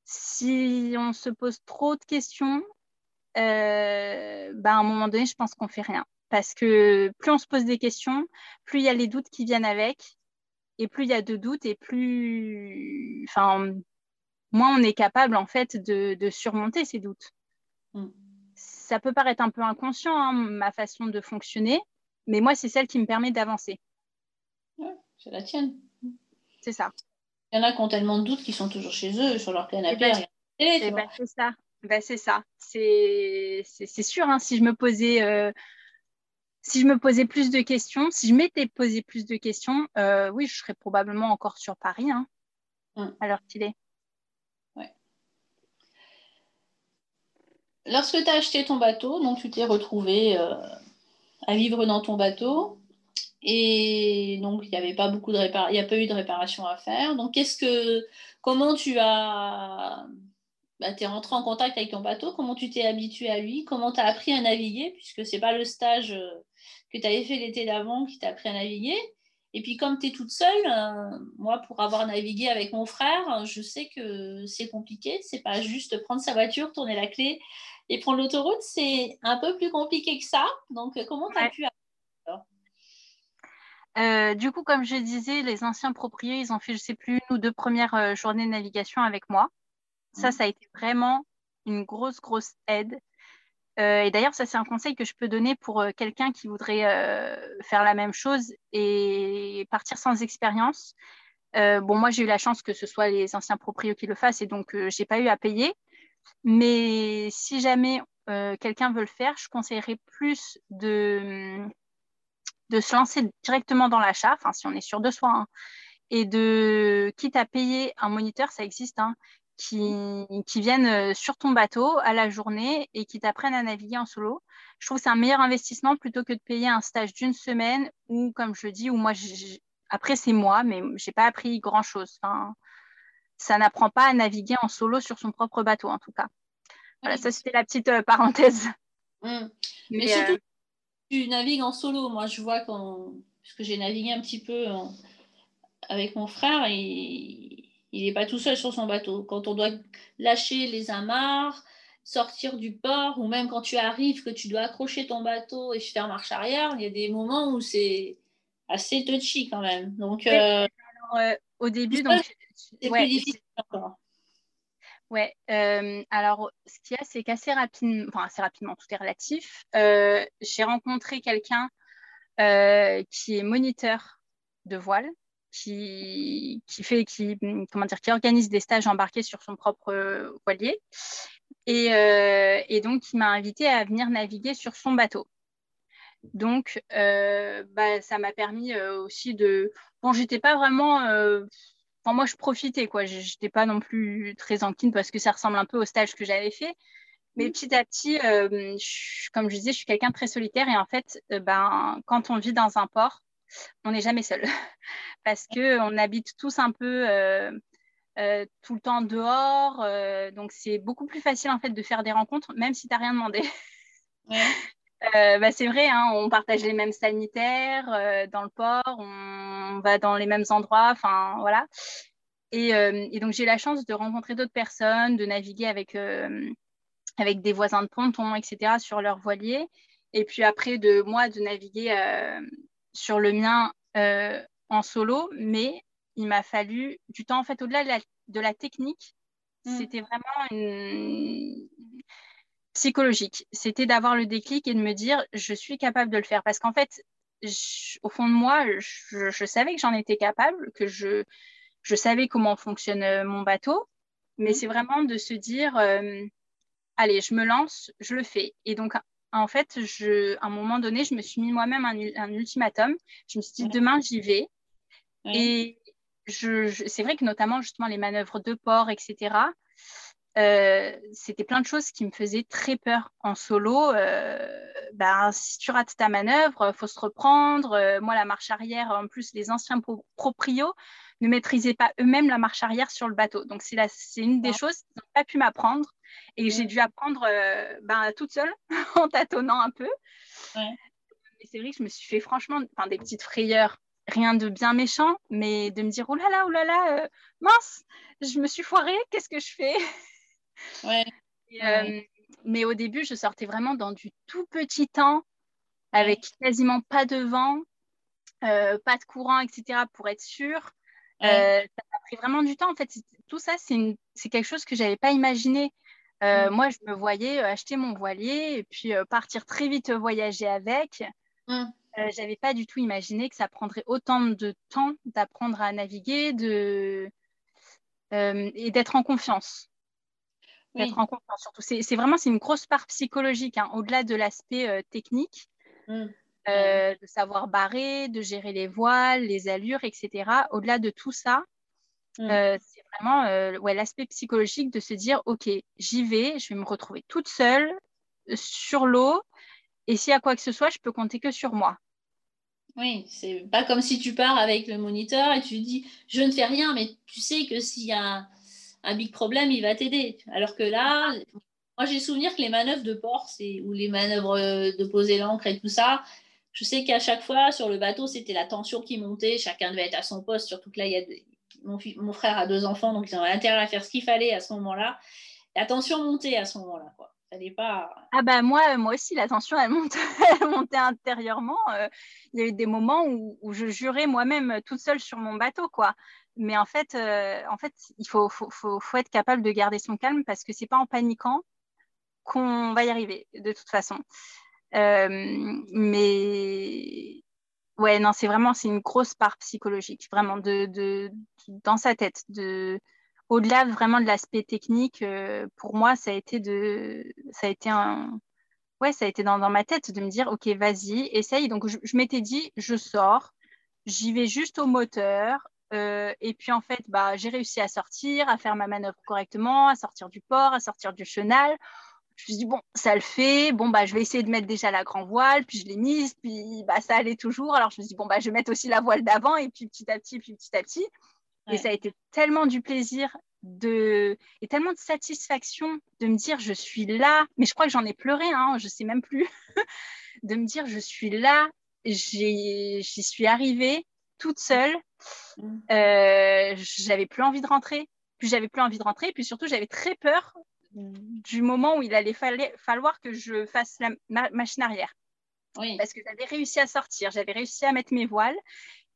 si on se pose trop de questions, euh, bah, à un moment donné, je pense qu'on fait rien. Parce que plus on se pose des questions, plus il y a les doutes qui viennent avec, et plus il y a de doutes, et plus, enfin, moins on est capable en fait de, surmonter ces doutes. Mm. Ça peut paraître un peu inconscient, hein, ma façon de fonctionner, mais moi, c'est celle qui me permet d'avancer. c'est la tienne. C'est ça. Il y en a qui ont tellement de doutes qu'ils sont toujours chez eux, sur leur canapé. Eh ben, eh ben, c'est ça. Ben, c'est ça. C'est sûr. Hein, si je me posais. Euh, si je me posais plus de questions, si je m'étais posé plus de questions, euh, oui, je serais probablement encore sur Paris, hein, hum. à l'heure qu'il est. Ouais. Lorsque tu as acheté ton bateau, donc tu t'es retrouvé euh, à vivre dans ton bateau. Et donc, il n'y avait pas beaucoup de il n'y a pas eu de réparation à faire. Donc, qu'est-ce que, comment tu as, bah, es rentré en contact avec ton bateau, comment tu t'es habitué à lui, comment tu as appris à naviguer, puisque c'est pas le stage euh, que tu avais fait l'été d'avant qui t'a appris à naviguer. Et puis, comme tu es toute seule, euh, moi, pour avoir navigué avec mon frère, je sais que c'est compliqué. C'est pas juste prendre sa voiture, tourner la clé et prendre l'autoroute, c'est un peu plus compliqué que ça. Donc, euh, comment tu as pu euh, du coup, comme je disais, les anciens propriétaires, ils ont fait, je ne sais plus, une ou deux premières journées de navigation avec moi. Ça, ça a été vraiment une grosse, grosse aide. et d'ailleurs, ça, c'est un conseil que je peux donner pour quelqu'un qui voudrait faire la même chose et partir sans expérience. bon, moi, j'ai eu la chance que ce soit les anciens propriétaires qui le fassent et donc, je n'ai pas eu à payer. Mais si jamais euh, quelqu'un veut le faire, je conseillerais plus de, de se lancer directement dans l'achat, enfin si on est sûr de soi, hein, et de, quitte à payer un moniteur, ça existe, hein, qui, qui viennent euh, sur ton bateau à la journée et qui t'apprennent à naviguer en solo. Je trouve que c'est un meilleur investissement plutôt que de payer un stage d'une semaine ou, comme je dis, où moi, après c'est moi, mais j'ai pas appris grand-chose. Enfin, ça n'apprend pas à naviguer en solo sur son propre bateau, en tout cas. Voilà, ça c'était la petite euh, parenthèse. Mmh. Mais, surtout, euh, tu navigues en solo. Moi, je vois quand puisque j'ai navigué un petit peu avec mon frère, et il n'est pas tout seul sur son bateau. Quand on doit lâcher les amarres, sortir du port, ou même quand tu arrives, que tu dois accrocher ton bateau et faire marche arrière, il y a des moments où c'est assez touchy quand même. Donc, euh, euh, au début, c'est plus difficile encore. Ouais, euh, alors ce qu'il y a, c'est qu'assez rapidement, enfin assez rapidement, tout est relatif. j'ai rencontré quelqu'un qui est moniteur de voile qui, fait, qui, comment dire, qui organise des stages embarqués sur son propre voilier. Et, euh, et donc, il m'a invité à venir naviguer sur son bateau. Donc, euh, bah, ça m'a permis euh, aussi de. Bon, j'étais pas vraiment. Enfin, moi, je profitais, quoi. J'étais pas non plus très enquine parce que ça ressemble un peu au stage que j'avais fait. Mais mmh. petit à petit, comme je disais, je suis quelqu'un de très solitaire et en fait, ben, quand on vit dans un port, on n'est jamais seul parce qu'on habite tous un peu euh, euh, tout le temps dehors. Euh, donc, c'est beaucoup plus facile en fait de faire des rencontres, même si tu n'as rien demandé. bah, c'est vrai, hein, on partage les mêmes sanitaires dans le port, on, va dans les mêmes endroits, enfin voilà. Et, et donc, j'ai la chance de rencontrer d'autres personnes, de naviguer avec, avec des voisins de ponton, etc., sur leur voilier. Et puis après, de moi, de naviguer sur le mien euh, en solo, mais il m'a fallu du temps, en fait, au-delà de la, technique, mm. c'était vraiment une... psychologique. C'était d'avoir le déclic et de me dire, je suis capable de le faire. Parce qu'en fait, au fond de moi, je, savais que j'en étais capable, que je, je savais comment fonctionne euh, mon bateau, mais mm. c'est vraiment de se dire, euh, allez, je me lance, je le fais. Et donc, en fait, je, à un moment donné, je me suis mis moi-même un, ultimatum. Je me suis dit, demain, j'y vais. Et je, c'est vrai que notamment, justement, les manœuvres de port, etc., euh, c'était plein de choses qui me faisaient très peur en solo. Euh, ben, si tu rates ta manœuvre, il faut se reprendre. Euh, moi, la marche arrière, en plus, les anciens proprios ne maîtrisaient pas eux-mêmes la marche arrière sur le bateau. Donc, c'est, c'est une des choses qu'ils n'ont pas pu m'apprendre et j'ai dû apprendre euh, ben, toute seule, en tâtonnant un peu. Et c'est vrai que je me suis fait franchement des petites frayeurs, rien de bien méchant, mais de me dire, oh là là, oh là là, euh, mince, je me suis foirée, qu'est-ce que je fais? Ouais. Euh, mais au début, je sortais vraiment dans du tout petit temps, avec quasiment pas de vent, pas de courant, etc., pour être sûre. ça a pris vraiment du temps. En fait, tout ça, c'est quelque chose que je n'avais pas imaginé. Euh, mm. Moi, je me voyais euh, acheter mon voilier et puis euh, partir très vite voyager avec. Mm. je n'avais pas du tout imaginé que ça prendrait autant de temps d'apprendre à naviguer de... et d'être en confiance. D'être en confiance surtout. C'est vraiment c'est une grosse part psychologique, hein, au-delà de l'aspect technique. Mm. de savoir barrer, de gérer les voiles, les allures, etc. Au-delà de tout ça, c'est vraiment euh, ouais, l'aspect psychologique de se dire, OK, j'y vais, je vais me retrouver toute seule euh, sur l'eau, et s'il y a quoi que ce soit, je peux compter que sur moi. Oui, c'est pas comme si tu pars avec le moniteur et tu dis, je ne fais rien, mais tu sais que s'il y a un, big problème, il va t'aider. Alors que là, moi j'ai souvenir que les manœuvres de port, ou les manœuvres euh, de poser l'ancre et tout ça, je sais qu'à chaque fois sur le bateau, c'était la tension qui montait, chacun devait être à son poste, surtout que là, il y a des mon, frère a deux enfants, donc ils ont intérêt à faire ce qu'il fallait à ce moment-là. La tension montait à ce moment-là. Quoi. Pas... Ah bah moi, moi aussi, la tension, elle, monte, montait intérieurement. Euh, il y a eu des moments où, je jurais moi-même toute seule sur mon bateau. quoi. Mais en fait, euh, en fait il faut, faut, faut, être capable de garder son calme parce que c'est pas en paniquant qu'on va y arriver, de toute façon. Euh, mais ouais, non, c'est vraiment c'est une grosse part psychologique, vraiment de, de, dans sa tête. De, au-delà vraiment de l'aspect technique, euh, pour moi, ça a été de, ça a été un, ouais, ça a été dans, dans ma tête de me dire, ok, vas-y, essaye. Donc je, m'étais dit, je sors, j'y vais juste au moteur. Euh, et puis en fait, bah, j'ai réussi à sortir, à faire ma manœuvre correctement, à sortir du port, à sortir du chenal je me suis dit, bon, ça le fait. Bon, bah, je vais essayer de mettre déjà la grand voile. Puis je l'ai mise. Puis bah, ça allait toujours. Alors je me suis dit, bon, bah, je vais mettre aussi la voile d'avant. Et puis petit à petit, puis petit à petit. Et ça a été tellement du plaisir de... et tellement de satisfaction de me dire, je suis là. Mais je crois que j'en ai pleuré. Hein, je sais même plus. de me dire, je suis là. j'y suis arrivée toute seule. Mm. Euh, j'avais plus envie de rentrer. Puis j'avais plus envie de rentrer. Puis surtout, j'avais très peur du moment où il allait falloir que je fasse la machine arrière. Parce que j'avais réussi à sortir, j'avais réussi à mettre mes voiles.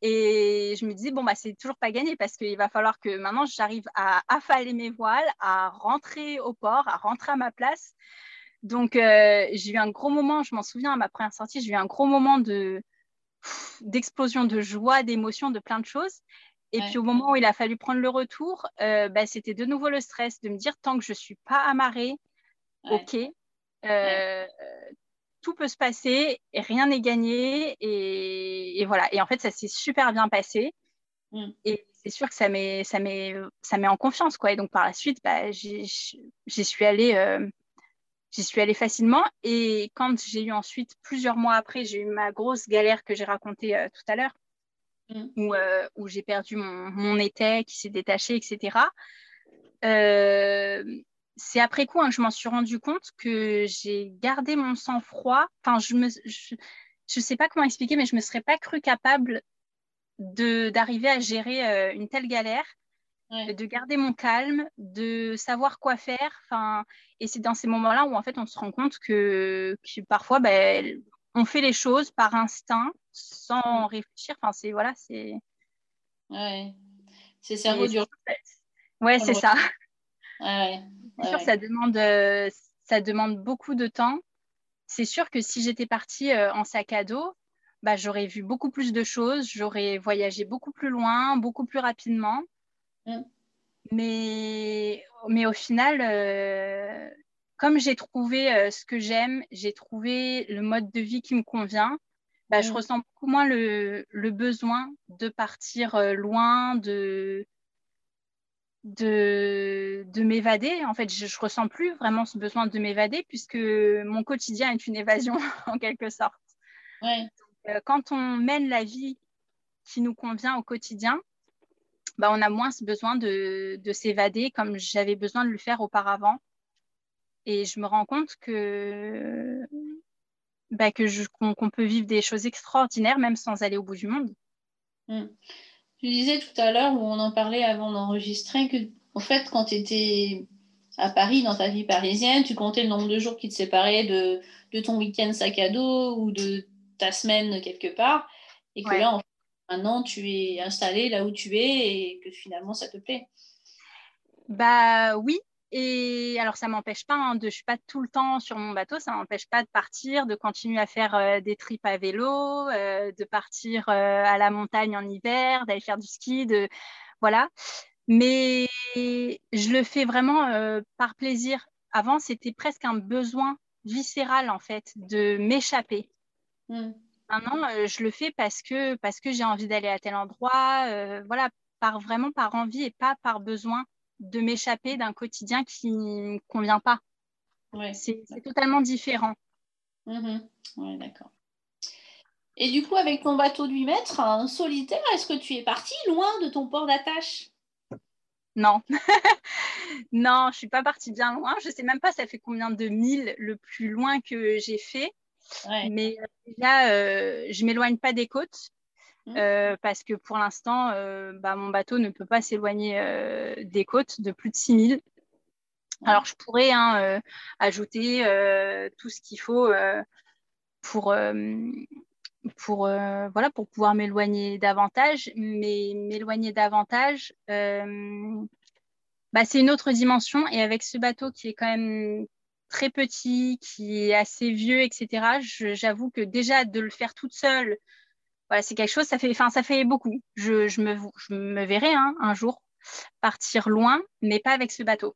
Et je me disais, bon, bah, c'est toujours pas gagné parce qu'il va falloir que maintenant j'arrive à affaler mes voiles, à rentrer au port, à rentrer à ma place. Donc, euh, j'ai eu un gros moment, je m'en souviens à ma première sortie, j'ai eu un gros moment de d'explosion de joie, d'émotion, de plein de choses. Et puis au moment où il a fallu prendre le retour, euh, bah, c'était de nouveau le stress de me dire tant que je ne suis pas amarrée, ok, euh, tout peut se passer et rien n'est gagné. Et, voilà. Et en fait, ça s'est super bien passé. Mm. Et c'est sûr que ça met, ça, met, ça met en confiance. Quoi. Et donc par la suite, bah, j'y suis allée. Euh, j'y suis allée facilement. Et quand j'ai eu ensuite, plusieurs mois après, j'ai eu ma grosse galère que j'ai racontée tout à l'heure, Mm. Euh, où, j'ai perdu mon, mon étai qui s'est détaché, etc. Euh, c'est après coup, hein, je m'en suis rendu compte que j'ai gardé mon sang-froid. Enfin, je ne je, sais pas comment expliquer, mais je me serais pas cru capable d'arriver à gérer euh, une telle galère, de garder mon calme, de savoir quoi faire. Enfin, et c'est dans ces moments-là où en fait on se rend compte que, que parfois, ben, on fait les choses par instinct sans réfléchir. Enfin, c'est voilà, c'est. Ouais. C'est cerveau dur. Ouais, c'est ça. Ouais, c'est sûr, ça demande, euh, ça demande beaucoup de temps. C'est sûr que si j'étais partie euh, en sac à dos, bah, j'aurais vu beaucoup plus de choses, j'aurais voyagé beaucoup plus loin, beaucoup plus rapidement. Mm. Mais, mais au final, euh, comme j'ai trouvé ce que j'aime, j'ai trouvé le mode de vie qui me convient, bah, je mm. ressens beaucoup moins le, besoin de partir euh, loin, de, de, de m'évader. En fait, je ne ressens plus vraiment ce besoin de m'évader puisque mon quotidien est une évasion en quelque sorte. Euh, quand on mène la vie qui nous convient au quotidien, bah, on a moins ce besoin de, de s'évader comme j'avais besoin de le faire auparavant. Et je me rends compte que bah, que qu'on peut vivre des choses extraordinaires même sans aller au bout du monde. Hmm. Tu disais tout à l'heure, où on en parlait avant d'enregistrer, que en fait, quand tu étais à Paris, dans ta vie parisienne, tu comptais le nombre de jours qui te séparaient de, de ton week-end sac à dos ou de ta semaine quelque part, et que là, maintenant, tu es installé là où tu es et que finalement, ça te plaît. Bah oui, et alors, ça ne m'empêche pas, hein, de, je ne suis pas tout le temps sur mon bateau, ça ne m'empêche pas de partir, de continuer à faire euh, des trips à vélo, euh, de partir euh, à la montagne en hiver, d'aller faire du ski, de voilà. Mais je le fais vraiment par plaisir. Avant, c'était presque un besoin viscéral, en fait, de m'échapper. Mmh. Maintenant, je le fais parce que, parce que j'ai envie d'aller à tel endroit, voilà, par, vraiment par envie et pas par besoin de m'échapper d'un quotidien qui ne me convient pas. c'est totalement différent. Mhm. Oui, d'accord. Et du coup, avec ton bateau de 8 mètres, en solitaire, est-ce que tu es parti loin de ton port d'attache? Non. non, je ne suis pas partie bien loin. Je ne sais même pas, ça fait combien de milles le plus loin que j'ai fait. Mais là, euh, je ne m'éloigne pas des côtes. Mmh. Euh, parce que pour l'instant, euh, bah, mon bateau ne peut pas s'éloigner euh, des côtes de plus de 6000. Alors, je pourrais hein, ajouter tout ce qu'il faut pour, pour, voilà, pour pouvoir m'éloigner davantage, mais m'éloigner davantage, bah, c'est une autre dimension. Et avec ce bateau qui est quand même très petit, qui est assez vieux, etc., j'avoue que déjà de le faire toute seule, voilà, c'est quelque chose, ça fait, ça fait beaucoup. Je, je, me, je me verrai hein, un jour partir loin, mais pas avec ce bateau.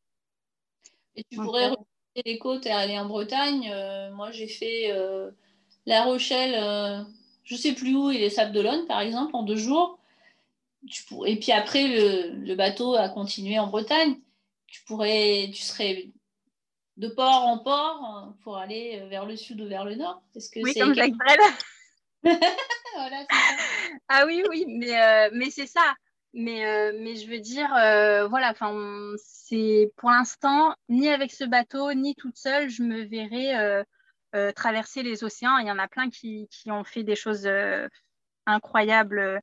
Et tu pourrais remonter les côtes et aller en Bretagne. Euh, moi, j'ai fait euh, La Rochelle, euh, je ne sais plus où, et les Sables d'Olonne, par exemple, en deux jours. Tu Et puis après, le, le, bateau a continué en Bretagne. Tu pourrais, tu serais de port en port pour aller vers le sud ou vers le nord. Est-ce que oui, comme Jacques Brel. ah oui, oui, mais, euh, mais c'est ça. Mais, euh, mais je veux dire, euh, voilà, c'est pour l'instant, ni avec ce bateau, ni toute seule, je me verrai traverser les océans. Il y en a plein qui, ont fait des choses incroyables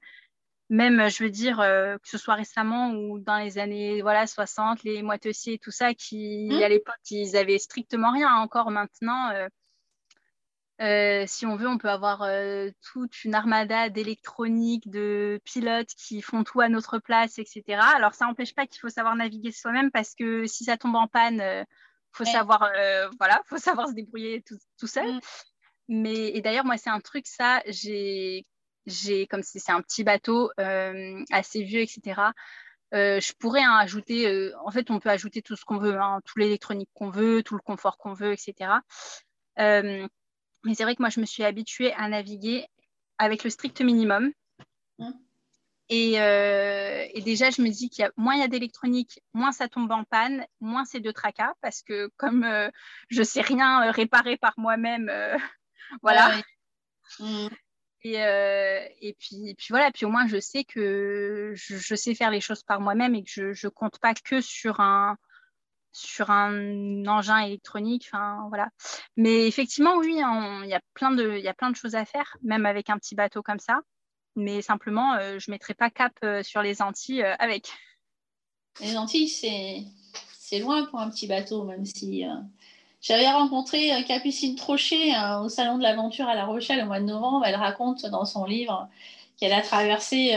même, je veux dire, que ce soit récemment ou dans les années voilà, 60, les moitessiers et tout ça, qui, mmh. à l'époque, ils avaient strictement rien. Encore maintenant, euh, si on veut, on peut avoir euh, toute une armada d'électronique, de pilotes qui font tout à notre place, etc. Alors, ça n'empêche pas qu'il faut savoir naviguer soi-même parce que si ça tombe en panne, il faut, savoir, voilà, faut savoir se débrouiller tout, seul. Mm. Mais, et d'ailleurs, moi, c'est un truc, ça, j'ai, j'ai comme c'est un petit bateau assez vieux, etc. je pourrais hein, ajouter, en fait, on peut ajouter tout ce qu'on veut, hein, tout l'électronique qu'on veut, tout le confort qu'on veut, etc. Mais c'est vrai que moi, je me suis habituée à naviguer avec le strict minimum. Mmh. Euh, et, déjà, je me dis qu'il y a moins il y a d'électronique, moins ça tombe en panne, moins c'est de tracas, parce que comme euh, je ne sais rien euh, réparer par moi-même, voilà. Mmh. Et, puis, puis, voilà, puis au moins je sais que je, je sais faire les choses par moi-même et que je ne compte pas que sur un, sur un engin électronique. Voilà. Mais effectivement, oui, il y, a plein de, y a plein de choses à faire, même avec un petit bateau comme ça. Mais simplement, euh, je ne mettrai pas cap euh, sur les Antilles euh, avec. Les Antilles, c'est loin pour un petit bateau, même si. J'avais rencontré Capucine Trochet au Salon de l'Aventure à La Rochelle au mois de novembre. Elle raconte dans son livre qu'elle a traversé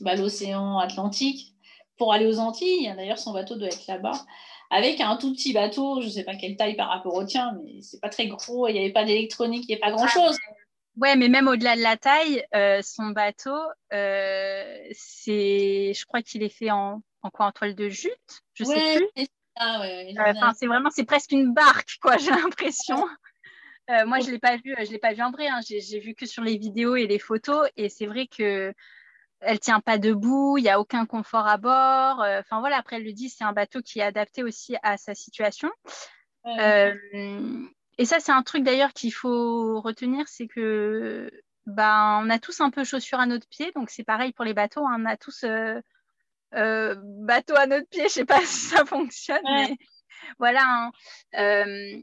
bah, l'océan Atlantique pour aller aux Antilles. D'ailleurs, son bateau doit être là-bas avec un tout petit bateau, je ne sais pas quelle taille par rapport au tien, mais c'est pas très gros, il n'y avait pas d'électronique, il n'y avait pas grand-chose. Ouais, mais même au-delà de la taille, euh, son bateau, euh, c'est, je crois qu'il est fait en, en quoi, en toile de jute, je ne sais plus. Euh, c'est vraiment, c'est presque une barque, quoi. J'ai l'impression. moi, je l'ai pas vu, je l'ai pas vu en vrai. Hein. J'ai vu que sur les vidéos et les photos, et c'est vrai que elle tient pas debout, il n'y a aucun confort à bord. Euh, enfin voilà, après elle le dit, c'est un bateau qui est adapté aussi à sa situation. Euh, et ça, c'est un truc d'ailleurs qu'il faut retenir, c'est que ben, on a tous un peu chaussures à notre pied, donc c'est pareil pour les bateaux, hein. on a tous euh, bateau à notre pied, je sais pas si ça fonctionne, mais voilà. Hein.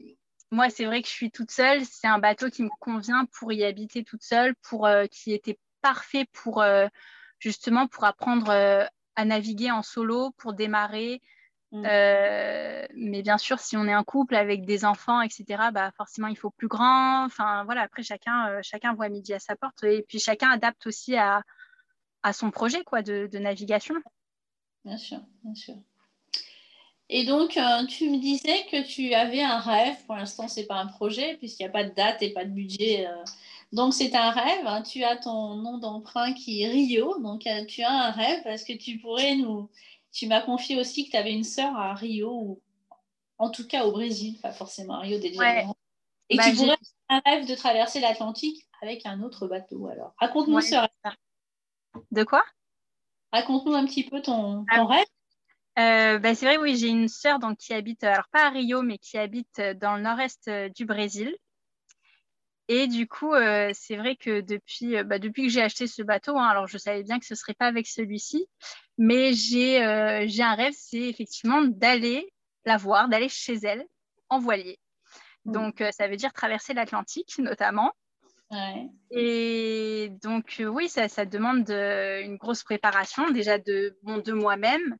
moi, c'est vrai que je suis toute seule, c'est un bateau qui me convient pour y habiter toute seule, pour qui était parfait pour justement pour apprendre euh, à naviguer en solo, pour démarrer. Mm. Euh, mais bien sûr, si on est un couple avec des enfants, etc., bah forcément, il faut plus grand. Enfin, voilà, après, chacun, euh, chacun voit midi à sa porte. Et puis, chacun adapte aussi à, à son projet quoi, de, de, navigation. Bien sûr, bien sûr. Et donc, tu me disais que tu avais un rêve. Pour l'instant, ce n'est pas un projet, puisqu'il n'y a pas de date et pas de budget donc, c'est un rêve. Hein. Tu as ton nom d'emprunt qui est Rio. Donc, euh, tu as un rêve parce que tu pourrais nous. Tu m'as confié aussi que tu avais une sœur à Rio, ou en tout cas au Brésil, pas forcément à Rio Janeiro. Et bah, tu pourrais un rêve de traverser l'Atlantique avec un autre bateau. Alors, raconte-nous ce rêve. De quoi? Raconte-nous un petit peu ton, ah. rêve. Euh, bah, c'est vrai, oui, j'ai une sœur donc, qui habite, alors pas à Rio, mais qui habite dans le nord-est euh, du Brésil. Et du coup, euh, c'est vrai que depuis, euh, bah, depuis que j'ai acheté ce bateau, hein, alors je savais bien que ce ne serait pas avec celui-ci, mais j'ai euh, un rêve, c'est effectivement d'aller la voir, d'aller chez elle en voilier. Mmh. Donc, ça veut dire traverser l'Atlantique notamment. Et donc, oui, ça, ça demande une grosse préparation, déjà de, bon, de moi-même,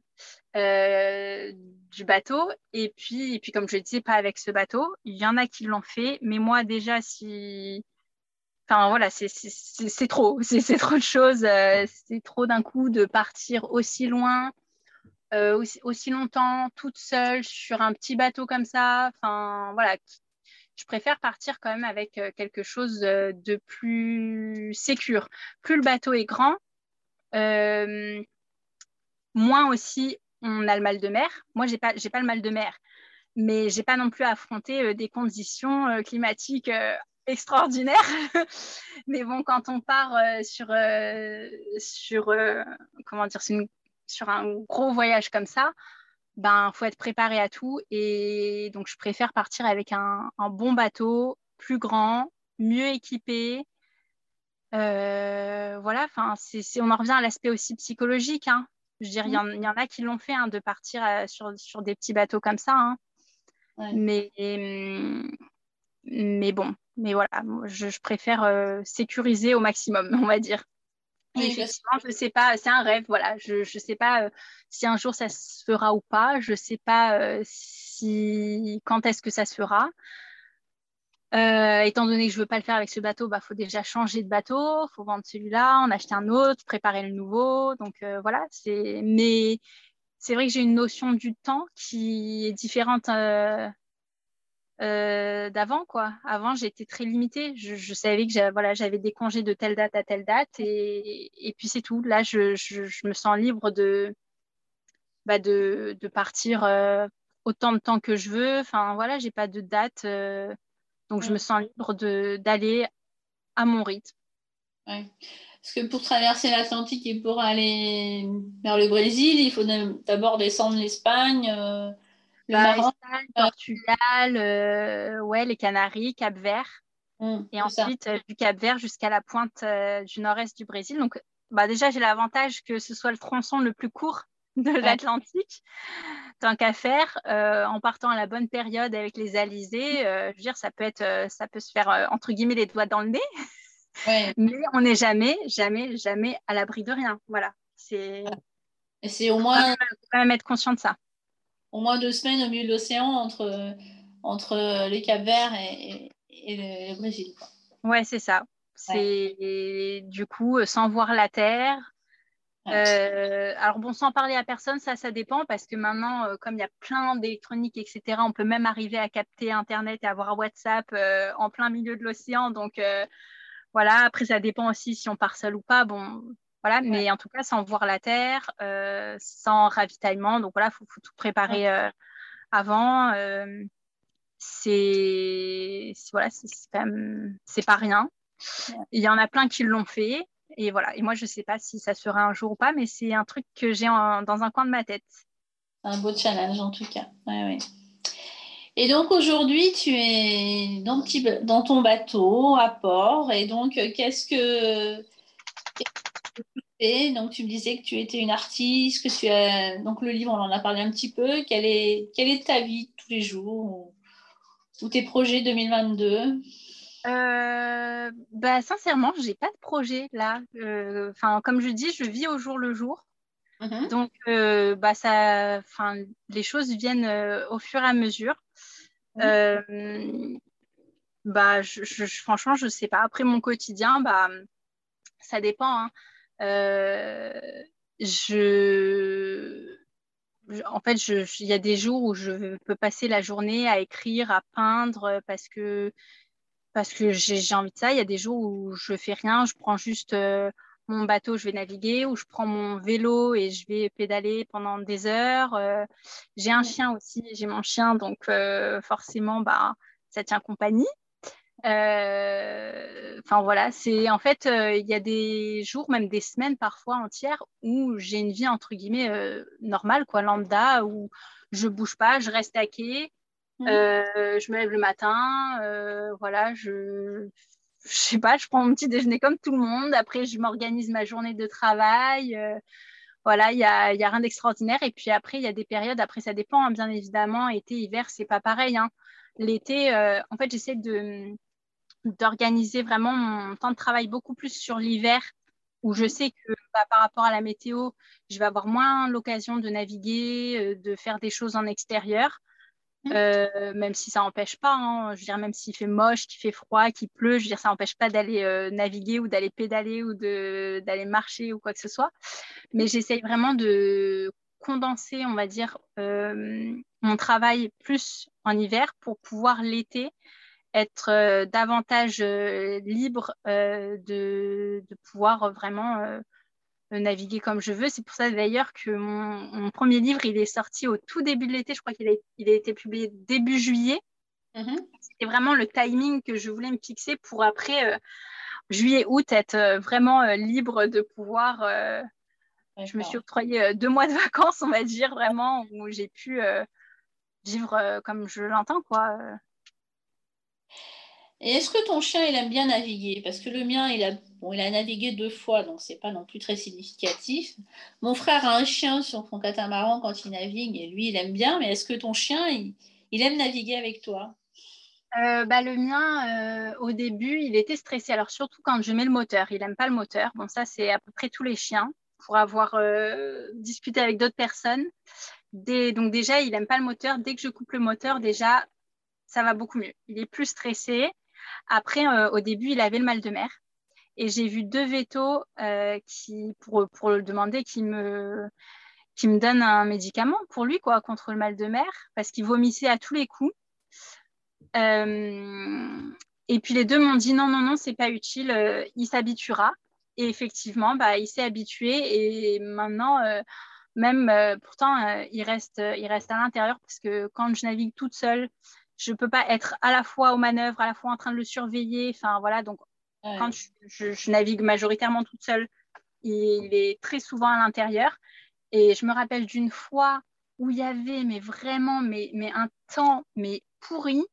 euh, du bateau. Et puis, et puis, comme je le disais, pas avec ce bateau. Il y en a qui l'ont fait, mais moi, déjà, si. Enfin, voilà, c'est trop. C'est trop de choses. Euh, c'est trop d'un coup de partir aussi loin, euh, aussi, longtemps, toute seule, sur un petit bateau comme ça. Enfin, voilà. Je préfère partir quand même avec quelque chose de plus sécure. Plus le bateau est grand, moins aussi on a le mal de mer. Moi, j'ai pas, pas le mal de mer, mais j'ai pas non plus affronté euh, des conditions euh, climatiques euh, extraordinaires. mais bon, quand on part sur, sur comment dire, sur un gros voyage comme ça, ben, faut être préparé à tout. Et donc, je préfère partir avec un, bon bateau, plus grand, mieux équipé. voilà, enfin, on en revient à l'aspect aussi psychologique. Hein. Je veux dire, il y, en a qui l'ont fait, hein, de partir euh, sur, sur, des petits bateaux comme ça. Hein. Mais, mais bon, mais voilà, je, préfère sécuriser au maximum, on va dire. effectivement, je ne sais pas, c'est un rêve, voilà. Je ne sais pas si un jour ça se fera ou pas. Je ne sais pas si quand est-ce que ça se fera. Euh, étant donné que je ne veux pas le faire avec ce bateau, il bah, faut déjà changer de bateau, faut vendre celui-là, en acheter un autre, préparer le nouveau. Donc euh, voilà. Mais c'est vrai que j'ai une notion du temps qui est différente euh, d'avant, quoi. Avant, j'étais très limitée. Je, savais que j'avais, voilà, j'avais des congés de telle date à telle date, et, et puis c'est tout. Là, je, je, me sens libre de, bah, de, de partir autant de temps que je veux. Enfin voilà, j'ai pas de date. Donc, je me sens libre d'aller à mon rythme. Ouais. Parce que pour traverser l'Atlantique et pour aller vers le Brésil, il faut d'abord descendre l'Espagne, euh, le bah, Maroc, Espagne, Portugal, euh, ouais, les Canaries, Cap-Vert. Hum, et ensuite, euh, du Cap-Vert jusqu'à la pointe du nord-est du Brésil. Donc, bah, déjà, j'ai l'avantage que ce soit le tronçon le plus court de l'Atlantique, tant qu'à faire, euh, en partant à la bonne période avec les alizés, euh, je veux dire, ça peut, être, euh, ça peut se faire, entre guillemets, les doigts dans le nez, mais on n'est jamais, jamais, jamais à l'abri de rien. Voilà. C'est c'est au moins... quand même être conscient de ça. Au moins deux semaines au milieu de l'océan entre, entre les Cap-Verts et, le, Brésil. Ouais, c'est ça. C'est du coup sans voir la terre, euh, alors bon, sans parler à personne, ça, ça dépend parce que maintenant, euh, comme il y a plein d'électronique, etc., on peut même arriver à capter Internet et avoir WhatsApp euh, en plein milieu de l'océan. Donc voilà, après, ça dépend aussi si on part seul ou pas. Bon, voilà, mais en tout cas, sans voir la Terre, sans ravitaillement. Donc voilà, il faut, tout préparer avant. c'est voilà, c'est quand même, c'est pas rien. Il y en a plein qui l'ont fait. Et voilà. Et moi, je ne sais pas si ça sera un jour ou pas, mais c'est un truc que j'ai dans un coin de ma tête. Un beau challenge en tout cas. Et donc aujourd'hui, tu es dans, ton bateau à port. Et donc, qu'est-ce que, tu fais? Donc, tu me disais que tu étais une artiste. Donc, le livre, on en a parlé un petit peu. Quelle est, quelle est ta vie tous les jours ou tes projets 2022 euh, bah, Sincèrement, je n'ai pas de projet là. Euh, enfin, comme je dis, je vis au jour le jour. Mhm. Donc, euh, bah, ça, les choses viennent au fur et à mesure. bah, je, franchement, je ne sais pas. Après mon quotidien, bah, ça dépend. Hein. je en fait, il y a des jours où je peux passer la journée à écrire, à peindre, parce que parce que j'ai envie de ça. Il y a des jours où je fais rien, je prends juste euh, mon bateau, je vais naviguer, ou je prends mon vélo et je vais pédaler pendant des heures. Euh, j'ai un chien aussi, j'ai mon chien, donc euh, forcément, bah, ça tient compagnie. Enfin voilà, c'est en fait, il y a des jours, même des semaines parfois entières, où j'ai une vie entre guillemets normale, quoi, lambda, où je bouge pas, je reste à quai, Mmh. Euh, je me lève le matin, euh, voilà, je, sais pas, je prends mon petit déjeuner comme tout le monde. Après, je m'organise ma journée de travail. Euh, voilà, il n'y a, y a rien d'extraordinaire. Et puis après, il y a des périodes, après, ça dépend, hein, bien évidemment. Été, hiver, c'est pas pareil. Hein. L'été, en fait, j'essaie de d'organiser vraiment mon temps de travail beaucoup plus sur l'hiver où je sais que bah, par rapport à la météo, je vais avoir moins l'occasion de naviguer, de faire des choses en extérieur. Mmh. Euh, même si ça n'empêche pas, hein, je veux dire, même s'il fait moche, qu'il fait froid, qu'il pleut, je veux dire, ça n'empêche pas d'aller euh, naviguer ou d'aller pédaler ou d'aller marcher ou quoi que ce soit. Mais j'essaye vraiment de condenser, on va dire, euh, mon travail plus en hiver pour pouvoir l'été être davantage libre de, de, pouvoir vraiment naviguer comme je veux. C'est pour ça d'ailleurs que mon, premier livre, il est sorti au tout début de l'été. Je crois qu'il a, il a été publié début juillet. Mm-hmm. C'était vraiment le timing que je voulais me fixer pour après euh, juillet-août être euh, vraiment euh, libre de pouvoir. je me suis octroyé deux mois de vacances, on va dire, vraiment, où j'ai pu vivre comme je l'entends, quoi. Est-ce que ton chien, il aime bien naviguer? Parce que le mien, il a, il a navigué deux fois, donc c'est pas non plus très significatif. Mon frère a un chien sur son catamaran quand il navigue, et lui, il aime bien. Mais est-ce que ton chien, il, aime naviguer avec toi? Bah, Le mien, au début, il était stressé. Alors, surtout quand je mets le moteur. Il n'aime pas le moteur. Bon, ça, c'est à peu près tous les chiens pour avoir discuté avec d'autres personnes. donc, déjà, il n'aime pas le moteur. Dès que je coupe le moteur, déjà, ça va beaucoup mieux. Il est plus stressé. Après, au début, il avait le mal de mer. Et j'ai vu deux vétos euh, qui, pour, pour le demander qui me, qui me donnent un médicament pour lui, quoi, contre le mal de mer, parce qu'il vomissait à tous les coups. Euh, et puis les deux m'ont dit non, non, non, c'est pas utile, euh, il s'habituera. Et effectivement, bah, il s'est habitué et maintenant, même pourtant, il, reste, il reste à l'intérieur parce que quand je navigue toute seule, je ne peux pas être à la fois aux manœuvres, à la fois en train de le surveiller. Enfin voilà, donc quand je, navigue majoritairement toute seule, il est très souvent à l'intérieur. Et je me rappelle d'une fois où il y avait mais vraiment mais, mais un temps mais pourri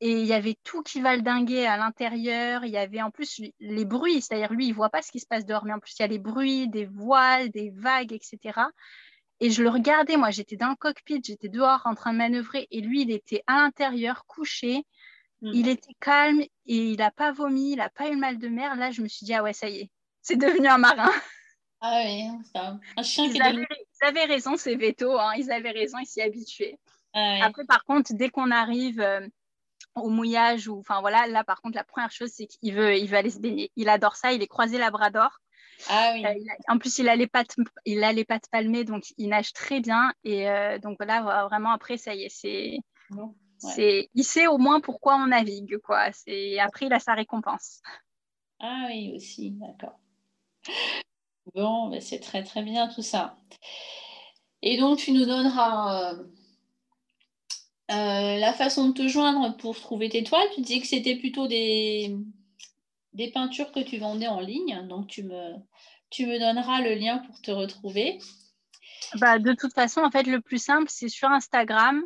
et il y avait tout qui valdinguait à l'intérieur. Il y avait en plus les bruits, c'est-à-dire lui, il voit pas ce qui se passe dehors, mais en plus il y a les bruits, des voiles, des vagues, etc. Et je le regardais, moi j'étais dans le cockpit, j'étais dehors en train de manœuvrer, et lui il était à l'intérieur, couché, Mm. Il était calme et il n'a pas vomi, il n'a pas eu mal de mer. Là, je me suis dit, ah ouais, ça y est, c'est devenu un marin. Ah oui, un chien ils qui avaient, Ils avaient raison, ces vétos, hein, ils avaient raison, ils s'y habituaient. Ah Après, par contre, dès qu'on arrive euh, au mouillage, ou enfin voilà, là, par contre, la première chose, c'est qu'il veut, il veut aller se baigner. Il adore ça, il est croisé labrador. Ah oui. Euh, en plus, il a les pattes, il a les pattes palmées, donc il nage très bien. Et euh, donc là, vraiment, après, ça y est, c'est. C'est, il sait au moins pourquoi on navigue, quoi. C'est après il a sa récompense. Ah oui aussi, d'accord. Bon, ben, c'est très très bien tout ça. Et donc tu nous donneras euh, euh, la façon de te joindre pour trouver tes toiles. Tu disais que c'était plutôt des, des peintures que tu vendais en ligne, donc tu me, tu me donneras le lien pour te retrouver. Bah, de toute façon, en fait, le plus simple, c'est sur Instagram.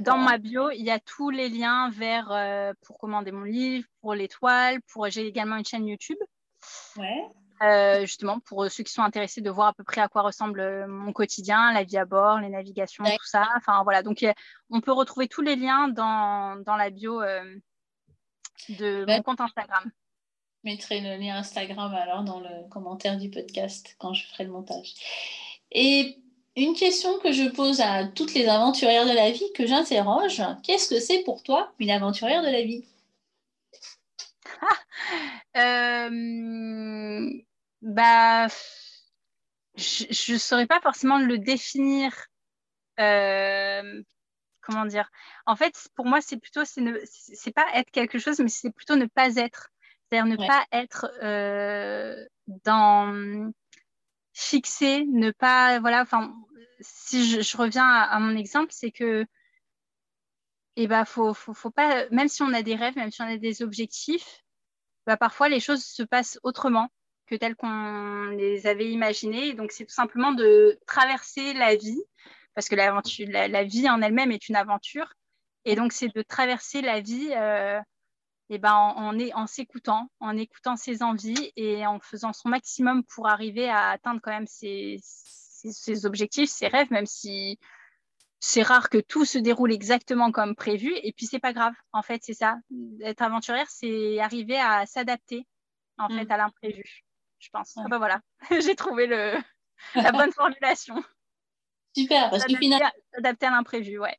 Dans ma bio, il y a tous les liens vers euh, pour commander mon livre, pour l'étoile, pour j'ai également une chaîne YouTube. Ouais. Euh, justement pour ceux qui sont intéressés de voir à peu près à quoi ressemble euh, mon quotidien, la vie à bord, les navigations, tout ça. Enfin voilà, donc on peut retrouver tous les liens dans, dans la bio de mon compte Instagram. Mettrai le lien Instagram alors dans le commentaire du podcast quand je ferai le montage. Et une question que je pose à toutes les aventurières de la vie, que j'interroge, qu'est-ce que c'est pour toi une aventurière de la vie? Euh, bah, Je ne saurais pas forcément le définir. Euh, comment dire En fait, pour moi, c'est plutôt, c'est pas être quelque chose, mais c'est plutôt ne pas être. C'est-à-dire ne pas être euh, dans fixer, ne pas, voilà, enfin, si je, reviens à, mon exemple, c'est que, eh ben, faut, faut, pas, même si on a des rêves, même si on a des objectifs, bah, parfois les choses se passent autrement que telles qu'on les avait imaginées. Donc, c'est tout simplement de traverser la vie, parce que l'aventure, la, vie en elle-même est une aventure. Et donc, c'est de traverser la vie euh, et ben, en, en s'écoutant, en écoutant ses envies et en faisant son maximum pour arriver à atteindre quand même ses, ses, objectifs, ses rêves, même si c'est rare que tout se déroule exactement comme prévu. Et puis, c'est pas grave. En fait, c'est ça. Être aventurière, c'est arriver à s'adapter, en fait, mm. à l'imprévu, je pense. Ah bah voilà, j'ai trouvé le... la bonne formulation. Super, parce que finalement. S'adapter à l'imprévu, ouais.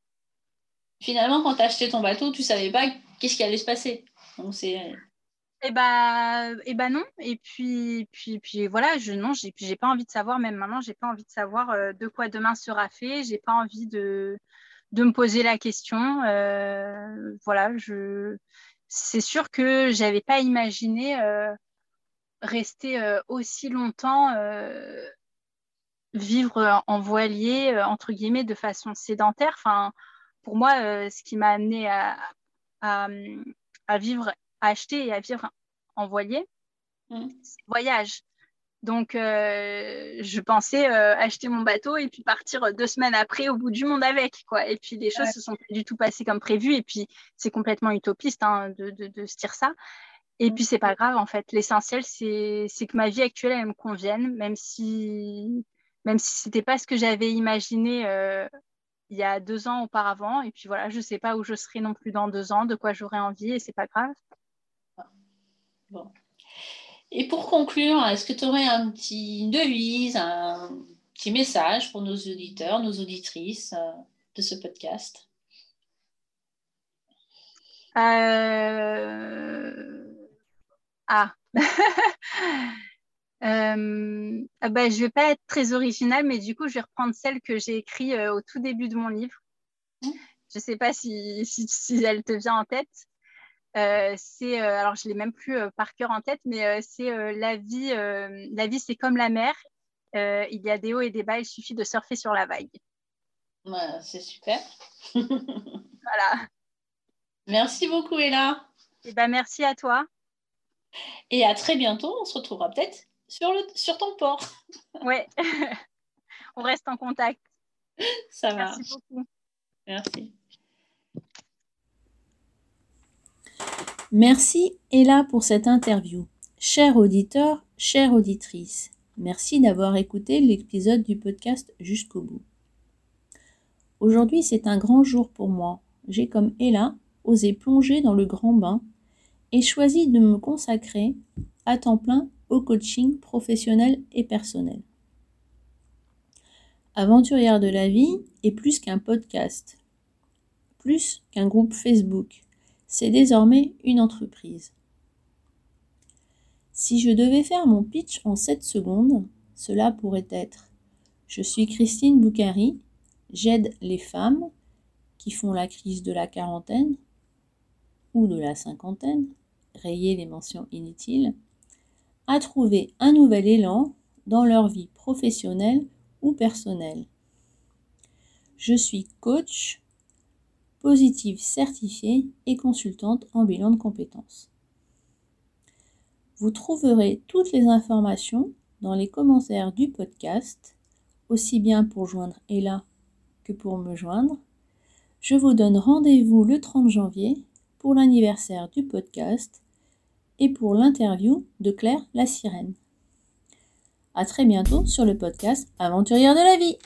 Finalement, quand tu as acheté ton bateau, tu savais pas qu'est-ce qui allait se passer. Donc c'est. Eh bah, eh bah non. Et puis, puis, voilà, je non, j'ai, pas envie de savoir, même maintenant, j'ai pas envie de savoir euh, de quoi demain sera fait. J'ai pas envie de, me poser la question. Euh, voilà, je, c'est sûr que j'avais pas imaginé euh, rester aussi longtemps, vivre en voilier entre guillemets de façon sédentaire. Pour moi, ce qui m'a amené à, vivre, à acheter et à vivre en voilier, mm. c'est voyage. Donc, euh, je pensais euh, acheter mon bateau et puis partir deux semaines après au bout du monde avec. Quoi. Et puis, les choses se sont pas du tout passées comme prévu. Et puis, c'est complètement utopiste hein, de, de, se dire ça. Et mm. puis, c'est pas grave, en fait. L'essentiel, c'est que ma vie actuelle, elle me convienne, même si, même si c'était pas ce que j'avais imaginé euh, il y a deux ans auparavant. Et puis voilà, je ne sais pas où je serai non plus dans deux ans, de quoi j'aurai envie, et c'est pas grave. Bon. Et pour conclure, est-ce que tu aurais un petit devise, un petit message pour nos auditeurs, nos auditrices euh, de ce podcast? Euh... Ah Euh, ah bah, je vais pas être très originale, mais du coup, je vais reprendre celle que j'ai écrite euh, au tout début de mon livre. Mmh. Je sais pas si, si, elle te vient en tête. Euh, c'est alors je l'ai même plus par cœur en tête, mais c'est la vie. la vie, c'est comme la mer. il y a des hauts et des bas. Il suffit de surfer sur la vague. c'est super. voilà. Merci beaucoup, Ella. Et eh ben, merci à toi. Et à très bientôt. On se retrouvera peut-être sur, le, sur ton port. Ouais, on reste en contact. Ça va. Merci beaucoup. Merci. Merci Ella pour cette interview. Cher auditeur, chère auditrice, merci d'avoir écouté l'épisode du podcast jusqu'au bout. Aujourd'hui, c'est un grand jour pour moi. J'ai, comme Ella, osé plonger dans le grand bain et choisi de me consacrer à temps plein coaching professionnel et personnel. Aventurière de la vie est plus qu'un podcast, plus qu'un groupe Facebook. C'est désormais une entreprise. Si je devais faire mon pitch en 7 secondes, cela pourrait être Je suis Christine Boucari, j'aide les femmes qui font la crise de la quarantaine ou de la cinquantaine, rayer les mentions inutiles, à trouver un nouvel élan dans leur vie professionnelle ou personnelle. Je suis coach, positive certifiée et consultante en bilan de compétences. Vous trouverez toutes les informations dans les commentaires du podcast, aussi bien pour joindre Ella que pour me joindre. Je vous donne rendez-vous le 30 janvier pour l'anniversaire du podcast pour l'interview de Claire la sirène. À très bientôt sur le podcast Aventurière de la vie.